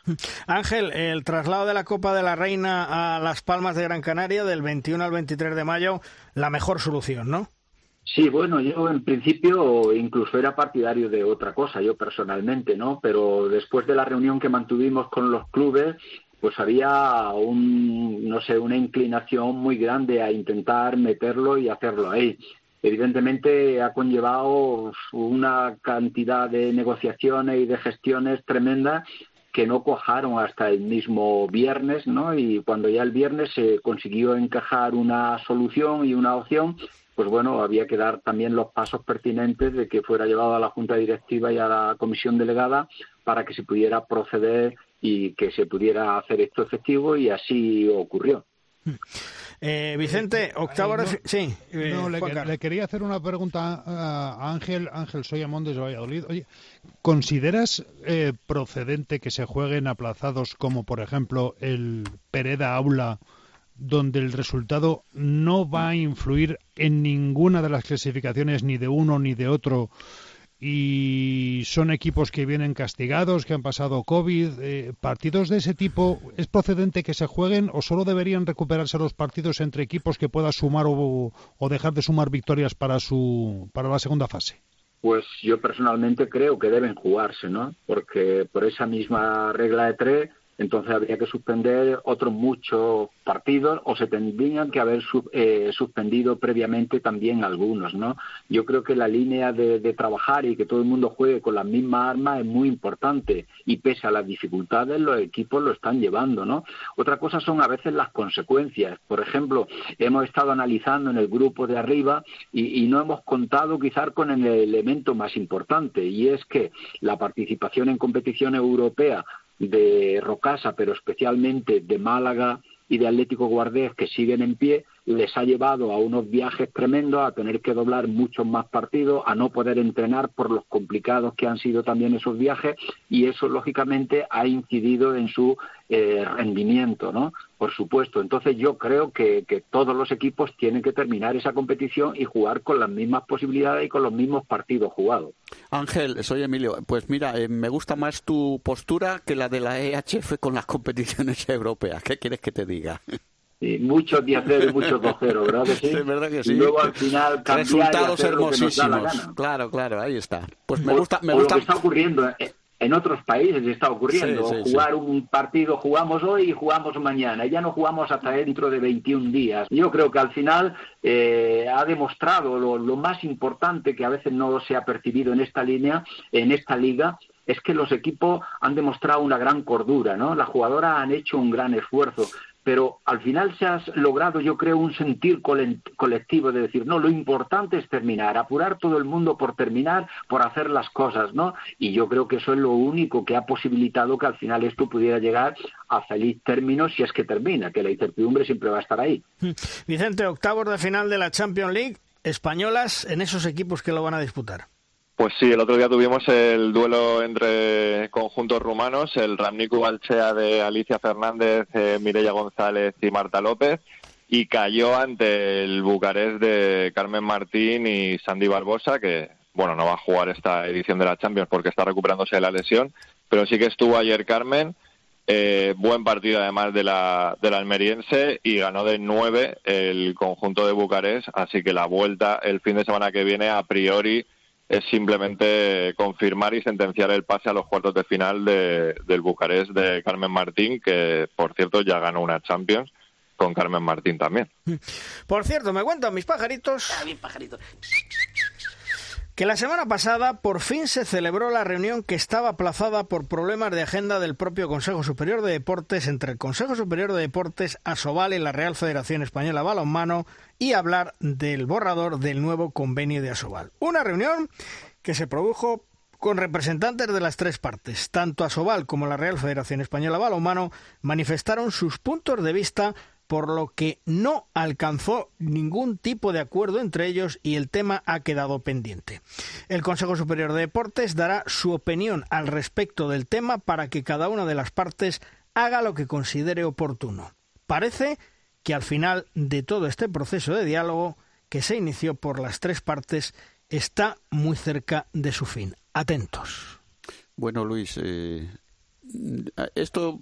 Speaker 1: Ángel, el traslado de la Copa de la Reina a Las Palmas de Gran Canaria del 21 al 23 de mayo, la mejor solución, ¿no?
Speaker 13: Sí, bueno, yo en principio incluso era partidario de otra cosa, yo personalmente, ¿no? Pero después de la reunión que mantuvimos con los clubes, pues había un, no sé, una inclinación muy grande a intentar meterlo y hacerlo ahí. Evidentemente ha conllevado una cantidad de negociaciones y de gestiones tremendas que no cojaron hasta el mismo viernes, ¿no? Y cuando ya el viernes se consiguió encajar una solución y una opción, pues bueno, había que dar también los pasos pertinentes de que fuera llevado a la Junta Directiva y a la Comisión Delegada para que se pudiera proceder y que se pudiera hacer esto efectivo y así ocurrió.
Speaker 1: Eh, Vicente, octavo... sí,
Speaker 2: eh, le, quería hacer una pregunta a Ángel, Ángel Soyamón de Valladolid. Oye, ¿consideras eh, procedente que se jueguen aplazados como, por ejemplo, el Pereda Aula donde el resultado no va a influir en ninguna de las clasificaciones ni de uno ni de otro y son equipos que vienen castigados, que han pasado COVID. Eh, ¿Partidos de ese tipo es procedente que se jueguen o solo deberían recuperarse los partidos entre equipos que puedan sumar o, o dejar de sumar victorias para, su, para la segunda fase?
Speaker 13: Pues yo personalmente creo que deben jugarse, ¿no? Porque por esa misma regla de tres entonces habría que suspender otros muchos partidos o se tendrían que haber eh, suspendido previamente también algunos, ¿no? Yo creo que la línea de, trabajar y que todo el mundo juegue con las mismas armas es muy importante y pese a las dificultades los equipos lo están llevando, ¿no? Otra cosa son a veces las consecuencias. Por ejemplo, hemos estado analizando en el grupo de arriba y, y no hemos contado quizás con el elemento más importante y es que la participación en competición europea de Rocasa, pero especialmente de Málaga y de Atlético Guardés que siguen en pie, les ha llevado a unos viajes tremendos, a tener que doblar muchos más partidos, a no poder entrenar por los complicados que han sido también esos viajes y eso lógicamente ha incidido en su eh, rendimiento, ¿no? Por supuesto. Entonces yo creo que, todos los equipos tienen que terminar esa competición y jugar con las mismas posibilidades y con los mismos partidos jugados.
Speaker 4: Ángel, soy Emilio. Pues mira, eh, me gusta más tu postura que la de la EHF con las competiciones (laughs) europeas. ¿Qué quieres que te diga?
Speaker 13: muchos 10-0 y muchos 2-0, ¿verdad que sí? (laughs)
Speaker 4: verdad que sí.
Speaker 13: Y luego al final
Speaker 4: Resultados hermosísimos. Claro, claro, ahí está. Pues me gusta, me
Speaker 13: gusta. Lo que está ocurriendo eh, en otros países está ocurriendo. Jugar un partido jugamos hoy y jugamos mañana. Ya no jugamos hasta dentro de 21 días. Yo creo que al final eh, ha demostrado lo, lo más importante que a veces no se ha percibido en esta línea, en esta liga, es que los equipos han demostrado una gran cordura, ¿no? Las jugadoras han hecho un gran esfuerzo pero al final se ha logrado, yo creo, un sentir colectivo de decir, no, lo importante es terminar, apurar todo el mundo por terminar, por hacer las cosas, ¿no? Y yo creo que eso es lo único que ha posibilitado que al final esto pudiera llegar a feliz término si es que termina, que la incertidumbre siempre va a estar ahí.
Speaker 1: Vicente, octavos de final de la Champions League, españolas en esos equipos que lo van a disputar.
Speaker 12: Pues sí, el otro día tuvimos el duelo entre conjuntos rumanos, el Ramnicu Alchea de Alicia Fernández, eh, González y Marta López, y cayó ante el Bucarest de Carmen Martín y Sandy Barbosa, que bueno, no va a jugar esta edición de la Champions porque está recuperándose de la lesión, pero sí que estuvo ayer Carmen, eh, buen partido además de la, de la almeriense y ganó de nueve el conjunto de Bucarest, así que la vuelta el fin de semana que viene a priori es simplemente confirmar y sentenciar el pase a los cuartos de final de, del Bucarest de Carmen Martín, que por cierto ya ganó una Champions con Carmen Martín también.
Speaker 1: Por cierto, me cuentan mis pajaritos.
Speaker 4: Ah, pajaritos
Speaker 1: que la semana pasada por fin se celebró la reunión que estaba aplazada por problemas de agenda del propio Consejo Superior de Deportes entre el Consejo Superior de Deportes, Asobal y la Real Federación Española Balonmano y hablar del borrador del nuevo convenio de Asobal. Una reunión que se produjo con representantes de las tres partes. Tanto Asobal como la Real Federación Española Balonmano manifestaron sus puntos de vista por lo que no alcanzó ningún tipo de acuerdo entre ellos y el tema ha quedado pendiente. El Consejo Superior de Deportes dará su opinión al respecto del tema para que cada una de las partes haga lo que considere oportuno. Parece que al final de todo este proceso de diálogo que se inició por las tres partes está muy cerca de su fin. Atentos.
Speaker 4: Bueno, Luis, eh, esto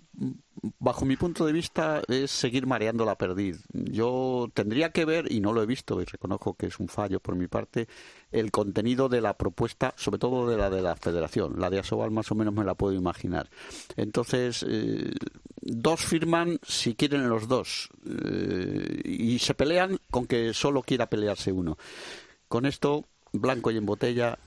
Speaker 4: bajo mi punto de vista, es seguir mareando la perdiz. Yo tendría que ver, y no lo he visto, y reconozco que es un fallo por mi parte, el contenido de la propuesta, sobre todo de la de la federación. La de Asobal más o menos me la puedo imaginar. Entonces, eh, dos firman si quieren los dos eh, y se pelean con que solo quiera pelearse uno. Con esto, blanco y en botella,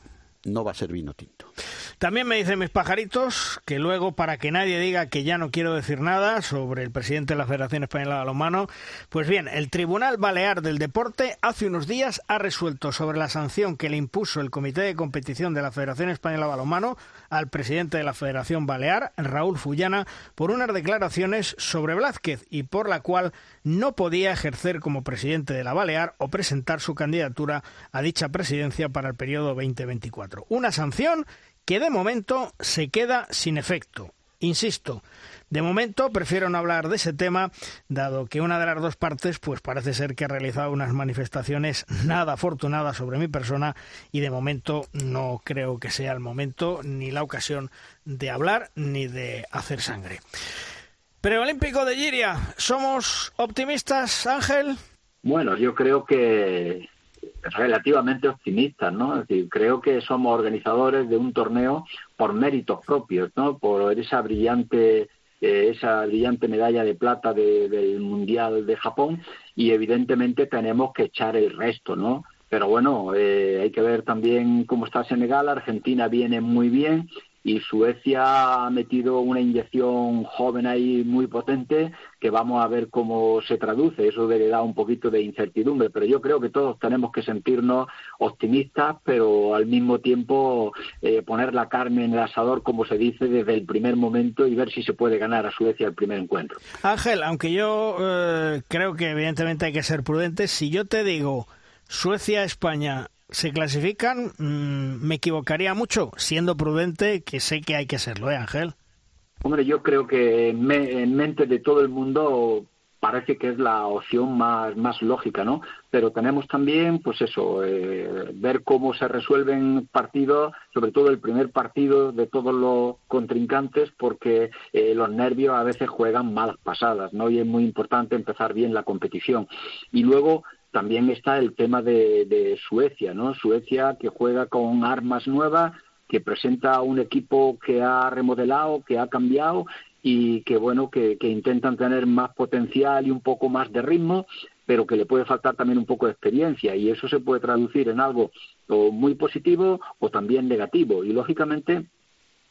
Speaker 4: no va a ser vino tinto.
Speaker 1: También me dicen mis pajaritos que luego, para que nadie diga que ya no quiero decir nada sobre el presidente de la Federación Española de Balonmano, pues bien, el Tribunal Balear del Deporte hace unos días ha resuelto sobre la sanción que le impuso el Comité de Competición de la Federación Española de Balonmano al presidente de la Federación Balear, Raúl Fullana, por unas declaraciones sobre Blázquez y por la cual no podía ejercer como presidente de la Balear o presentar su candidatura a dicha presidencia para el periodo 2024. Una sanción que de momento se queda sin efecto. Insisto, de momento prefiero no hablar de ese tema, dado que una de las dos partes, pues parece ser que ha realizado unas manifestaciones nada afortunadas sobre mi persona y de momento no creo que sea el momento ni la ocasión de hablar ni de hacer sangre. Preolímpico de Giria, ¿somos optimistas, Ángel?
Speaker 13: Bueno, yo creo que relativamente optimistas, ¿no? Es decir, creo que somos organizadores de un torneo por méritos propios, ¿no? Por esa brillante eh, esa brillante medalla de plata del mundial de Japón y evidentemente tenemos que echar el resto, ¿no? Pero bueno, eh, hay que ver también cómo está Senegal. Argentina viene muy bien y Suecia ha metido una inyección joven ahí muy potente que vamos a ver cómo se traduce. Eso le da un poquito de incertidumbre, pero yo creo que todos tenemos que sentirnos optimistas, pero al mismo tiempo eh, poner la carne en el asador, como se dice, desde el primer momento y ver si se puede ganar a Suecia el primer encuentro.
Speaker 1: Ángel, aunque yo eh, creo que evidentemente hay que ser prudentes, si yo te digo Suecia-España se clasifican, mm, me equivocaría mucho, siendo prudente, que sé que hay que serlo, ¿eh, Ángel?
Speaker 13: Hombre, yo creo que en, mente de todo el mundo parece que es la opción más, más lógica, ¿no? Pero tenemos también, pues eso, eh, ver cómo se resuelven partidos, sobre todo el primer partido de todos los contrincantes, porque eh, los nervios a veces juegan malas pasadas, ¿no? Y es muy importante empezar bien la competición. Y luego también está el tema de, Suecia, ¿no? Suecia que juega con armas nuevas, que presenta un equipo que ha remodelado, que ha cambiado y que bueno que, intentan tener más potencial y un poco más de ritmo pero que le puede faltar también un poco de experiencia y eso se puede traducir en algo muy positivo o también negativo y lógicamente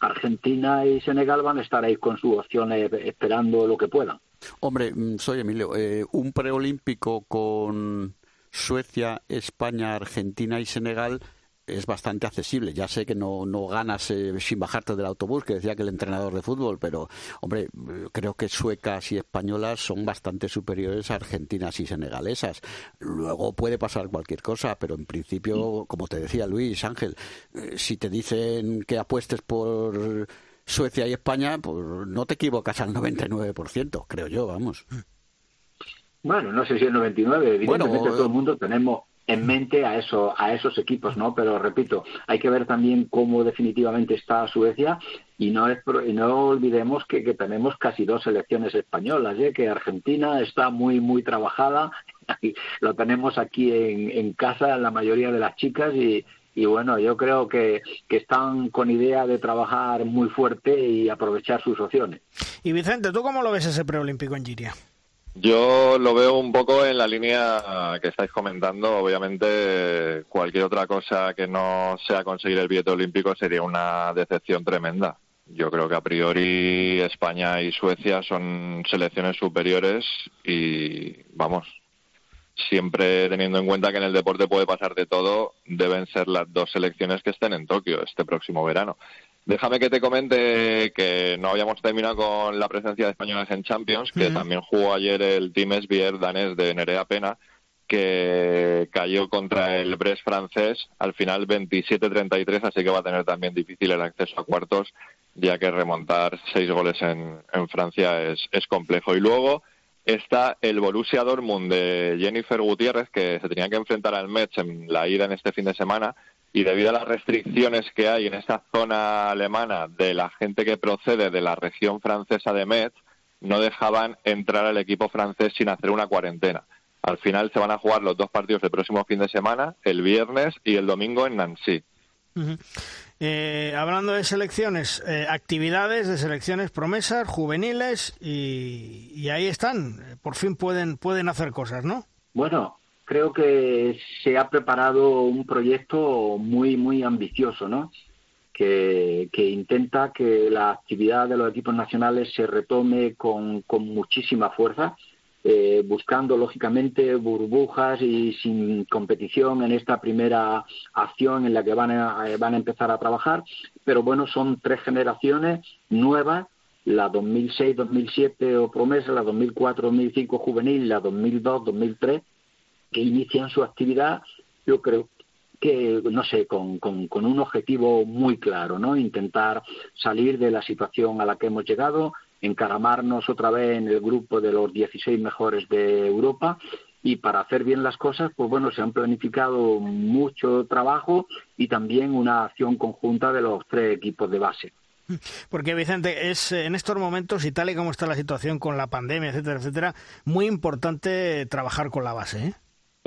Speaker 13: Argentina y Senegal van a estar ahí con sus opciones esperando lo que puedan
Speaker 4: Hombre, mm, soy Emilio. Eh, un preolímpico con Suecia, España, Argentina y Senegal es bastante accesible. Ya sé que no, no ganas eh, sin bajarte del autobús, que decía que el entrenador de fútbol, pero, hombre, creo que suecas y españolas son bastante superiores a argentinas y senegalesas. Luego puede pasar cualquier cosa, pero en principio, como te decía Luis Ángel, eh, si te dicen que apuestes por Suecia y España, pues no te equivocas al 99%, creo yo, vamos.
Speaker 13: Bueno, no sé si el 99, evidentemente todo el mundo tenemos en mente a eso, a esos equipos, ¿no? Pero repito, hay que ver también cómo definitivamente está Suecia y no es y no olvidemos que, tenemos casi dos selecciones españolas, ¿eh? que Argentina está muy muy trabajada, (laughs) lo tenemos aquí en, casa la mayoría de las chicas y, y bueno, yo creo que, están con idea de trabajar muy fuerte y aprovechar sus opciones.
Speaker 1: Y Vicente, ¿tú cómo lo ves ese preolímpico en Giria?
Speaker 12: Yo lo veo un poco en la línea que estáis comentando. Obviamente, cualquier otra cosa que no sea conseguir el billete olímpico sería una decepción tremenda. Yo creo que a priori España y Suecia son selecciones superiores y, vamos, siempre teniendo en cuenta que en el deporte puede pasar de todo, deben ser las dos selecciones que estén en Tokio este próximo verano. Déjame que te comente que no habíamos terminado con la presencia de españoles en Champions, que también jugó ayer el Team Esbier danés de Nerea Pena, que cayó contra el Brest francés al final 27-33, así que va a tener también difícil el acceso a cuartos, ya que remontar seis goles en, en Francia es, es complejo. Y luego está el Borussia Dortmund de Jennifer Gutiérrez, que se tenía que enfrentar al Metz en la ida en este fin de semana, y debido a las restricciones que hay en esta zona alemana de la gente que procede de la región francesa de Metz, no dejaban entrar al equipo francés sin hacer una cuarentena. Al final se van a jugar los dos partidos del próximo fin de semana, el viernes y el domingo en Nancy.
Speaker 1: Eh, hablando de selecciones, eh, actividades de selecciones promesas, juveniles, y, ahí están. Por fin pueden, pueden hacer cosas, ¿no?
Speaker 13: Bueno, creo que se ha preparado un proyecto muy, muy ambicioso, ¿no? Que, intenta que la actividad de los equipos nacionales se retome con, con muchísima fuerza eh, buscando lógicamente burbujas y sin competición en esta primera acción en la que van a, eh, van a empezar a trabajar, pero bueno, son tres generaciones nuevas, la 2006-2007 o promesa, la 2004-2005 juvenil, la 2002-2003, que inician su actividad, yo creo que, no sé, con, con, un objetivo muy claro, ¿no? Intentar salir de la situación a la que hemos llegado, encaramarnos otra vez en el grupo de los 16 mejores de Europa y para hacer bien las cosas, pues bueno, se han planificado mucho trabajo y también una acción conjunta de los tres equipos de base.
Speaker 1: Porque Vicente, es en estos momentos y tal y como está la situación con la pandemia, etcétera, etcétera, muy importante trabajar con la base. ¿eh?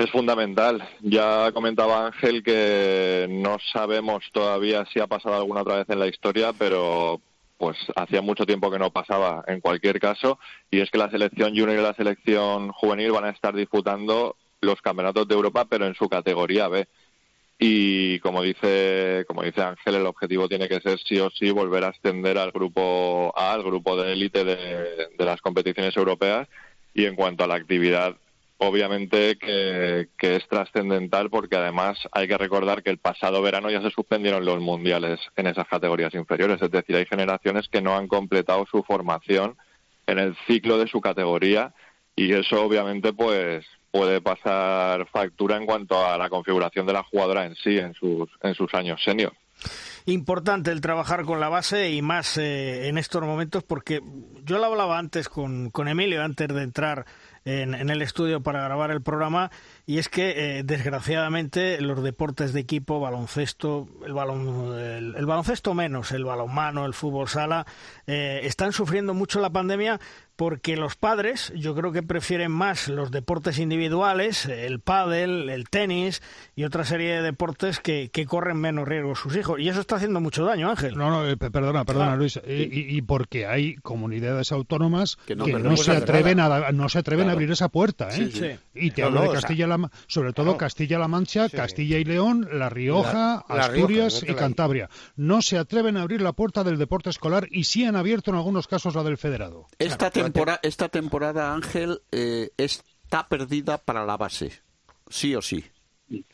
Speaker 12: Es fundamental. Ya comentaba Ángel que no sabemos todavía si ha pasado alguna otra vez en la historia, pero pues hacía mucho tiempo que no pasaba en cualquier caso, y es que la selección junior y la selección juvenil van a estar disputando los campeonatos de Europa, pero en su categoría B. Y como dice, como dice Ángel, el objetivo tiene que ser sí o sí volver a ascender al grupo A, al grupo de élite de, de las competiciones europeas. Y en cuanto a la actividad obviamente que, es trascendental porque además hay que recordar que el pasado verano ya se suspendieron los mundiales en esas categorías inferiores, es decir, hay generaciones que no han completado su formación en el ciclo de su categoría y eso obviamente pues puede pasar factura en cuanto a la configuración de la jugadora en sí en sus, en sus años senior.
Speaker 1: Importante el trabajar con la base y más eh, en estos momentos porque yo lo hablaba antes con, con Emilio antes de entrar en, el estudio para grabar el programa y es que eh, desgraciadamente los deportes de equipo, baloncesto, el, balon, el, baloncesto menos, el balonmano, el fútbol sala, eh, están sufriendo mucho la pandemia porque los padres yo creo que prefieren más los deportes individuales, el pádel, el tenis y otra serie de deportes que, que corren menos riesgo sus hijos. Y eso está haciendo mucho daño, Ángel.
Speaker 2: No, no, eh, perdona, perdona, Luis. Y, y, porque hay comunidades autónomas que no, se atreven a, no se atreven a abrir esa puerta. ¿eh? Y te hablo de Sobre todo Castilla-La Mancha, Castilla y León, La Rioja, Asturias y Cantabria. No se atreven a abrir la puerta del deporte escolar y sí han abierto en algunos casos la del federado.
Speaker 4: Esta temporada, esta temporada Ángel, eh, está perdida para la base, sí o sí.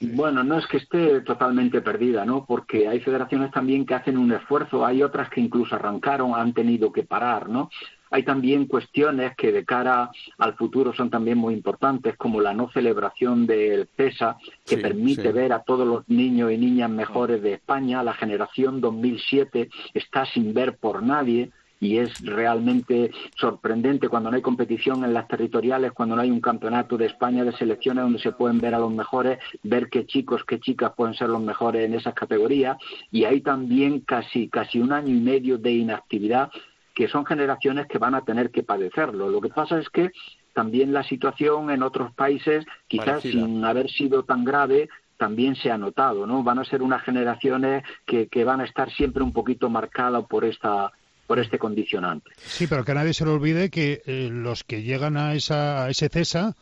Speaker 13: Bueno, no es que esté totalmente perdida, ¿no? Porque hay federaciones también que hacen un esfuerzo, hay otras que incluso arrancaron, han tenido que parar, ¿no? Hay también cuestiones que de cara al futuro son también muy importantes, como la no celebración del PESA, que permite ver a todos los niños y niñas mejores de España. La generación 2007 está sin ver por nadie y es realmente sorprendente cuando no hay competición en las territoriales, cuando no hay un campeonato de España de selecciones donde se pueden ver a los mejores, ver qué chicos, qué chicas pueden ser los mejores en esas categorías y hay también casi casi un año y medio de inactividad que son generaciones que van a tener que padecerlo. Lo que pasa es que también la situación en otros países, quizás sin haber sido tan grave, también se ha notado, ¿no? Van a ser unas generaciones que, que van a estar siempre un poquito marcadas por esta por este condicionante.
Speaker 2: Sí, pero que nadie se le olvide que eh, los que llegan a, esa, ese CESA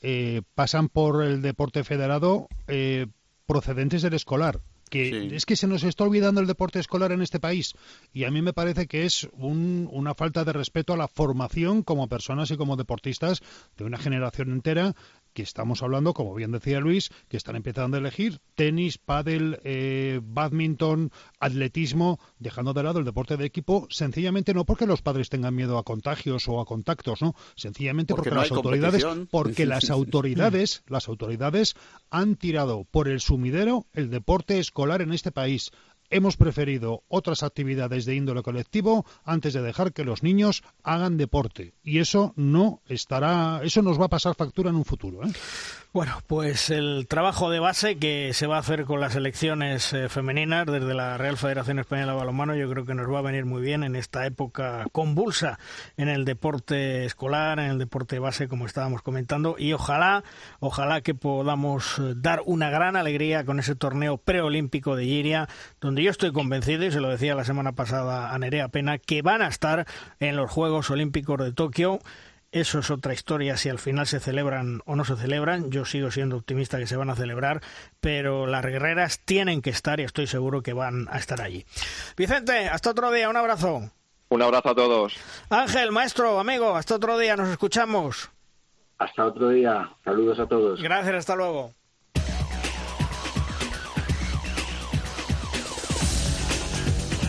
Speaker 2: eh, pasan por el deporte federado eh, procedentes del escolar que es que se nos está olvidando el deporte escolar en este país. Y a mí me parece que es una falta de respeto a la formación como personas y como deportistas de una generación entera que estamos hablando, como bien decía Luis, que están empezando a elegir tenis, pádel, eh, badminton, atletismo, dejando de lado el deporte de equipo, sencillamente no porque los padres tengan miedo a contagios o a contactos, no, sencillamente porque, las autoridades, porque las (laughs) autoridades, las autoridades han tirado por el sumidero el deporte escolar en este país hemos preferido otras actividades de índole colectivo antes de dejar que los niños hagan deporte y eso no estará eso nos va a pasar factura en un futuro ¿eh?
Speaker 1: Bueno, pues el trabajo de base que se va a hacer con las elecciones eh, femeninas desde la Real Federación Española de Balonmano yo creo que nos va a venir muy bien en esta época convulsa en el deporte escolar, en el deporte base como estábamos comentando y ojalá, ojalá que podamos eh, dar una gran alegría con ese torneo preolímpico de Giria, donde yo estoy convencido y se lo decía la semana pasada a Nerea Pena que van a estar en los Juegos Olímpicos de Tokio eso es otra historia si al final se celebran o no se celebran. Yo sigo siendo optimista que se van a celebrar, pero las guerreras tienen que estar y estoy seguro que van a estar allí. Vicente, hasta otro día, un abrazo.
Speaker 12: Un abrazo a todos.
Speaker 1: Ángel, maestro, amigo, hasta otro día, nos escuchamos.
Speaker 13: Hasta otro día, saludos a todos.
Speaker 1: Gracias, hasta luego.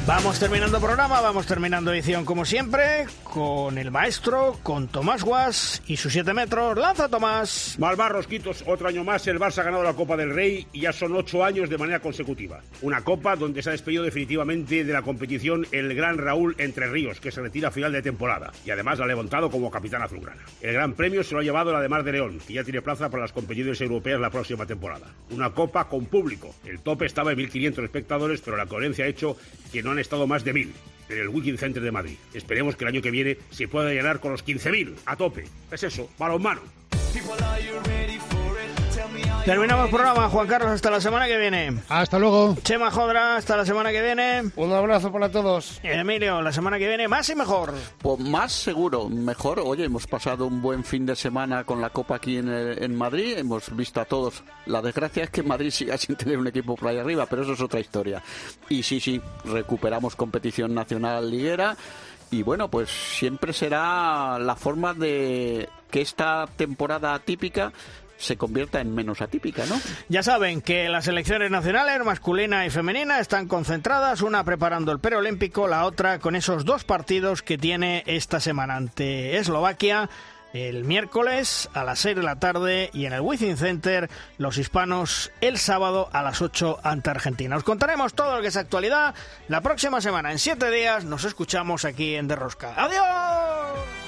Speaker 1: Vamos terminando programa, vamos terminando edición como siempre, con el maestro, con Tomás Guas y sus 7 metros. ¡Lanza, Tomás!
Speaker 14: Malvar Rosquitos, otro año más, el Barça ha ganado la Copa del Rey y ya son 8 años de manera consecutiva. Una Copa donde se ha despedido definitivamente de la competición el gran Raúl Entre Ríos, que se retira a final de temporada y además la ha levantado como capitán azulgrana. El gran premio se lo ha llevado la de Mar de León, que ya tiene plaza para las competiciones europeas la próxima temporada. Una Copa con público. El tope estaba en 1.500 espectadores, pero la coherencia ha hecho que no han estado más de mil en el Wiking Center de Madrid. Esperemos que el año que viene se pueda llenar con los 15.000 a tope. Es eso, balonmano.
Speaker 1: Terminamos el programa, Juan Carlos, hasta la semana que viene.
Speaker 2: Hasta luego.
Speaker 1: Chema Jodra, hasta la semana que viene.
Speaker 3: Un abrazo para todos.
Speaker 1: Emilio, la semana que viene más y mejor.
Speaker 4: Pues más seguro, mejor. Oye, hemos pasado un buen fin de semana con la Copa aquí en, en Madrid, hemos visto a todos. La desgracia es que Madrid siga (laughs) sin tener un equipo por ahí arriba, pero eso es otra historia. Y sí, sí, recuperamos competición nacional liguera. Y bueno, pues siempre será la forma de que esta temporada típica se convierta en menos atípica, ¿no?
Speaker 1: Ya saben que las selecciones nacionales, masculina y femenina, están concentradas, una preparando el preolímpico, la otra con esos dos partidos que tiene esta semana ante Eslovaquia el miércoles a las 6 de la tarde y en el Wizzing Center los hispanos el sábado a las 8 ante Argentina. Os contaremos todo lo que es actualidad la próxima semana. En 7 días nos escuchamos aquí en Derrosca. ¡Adiós!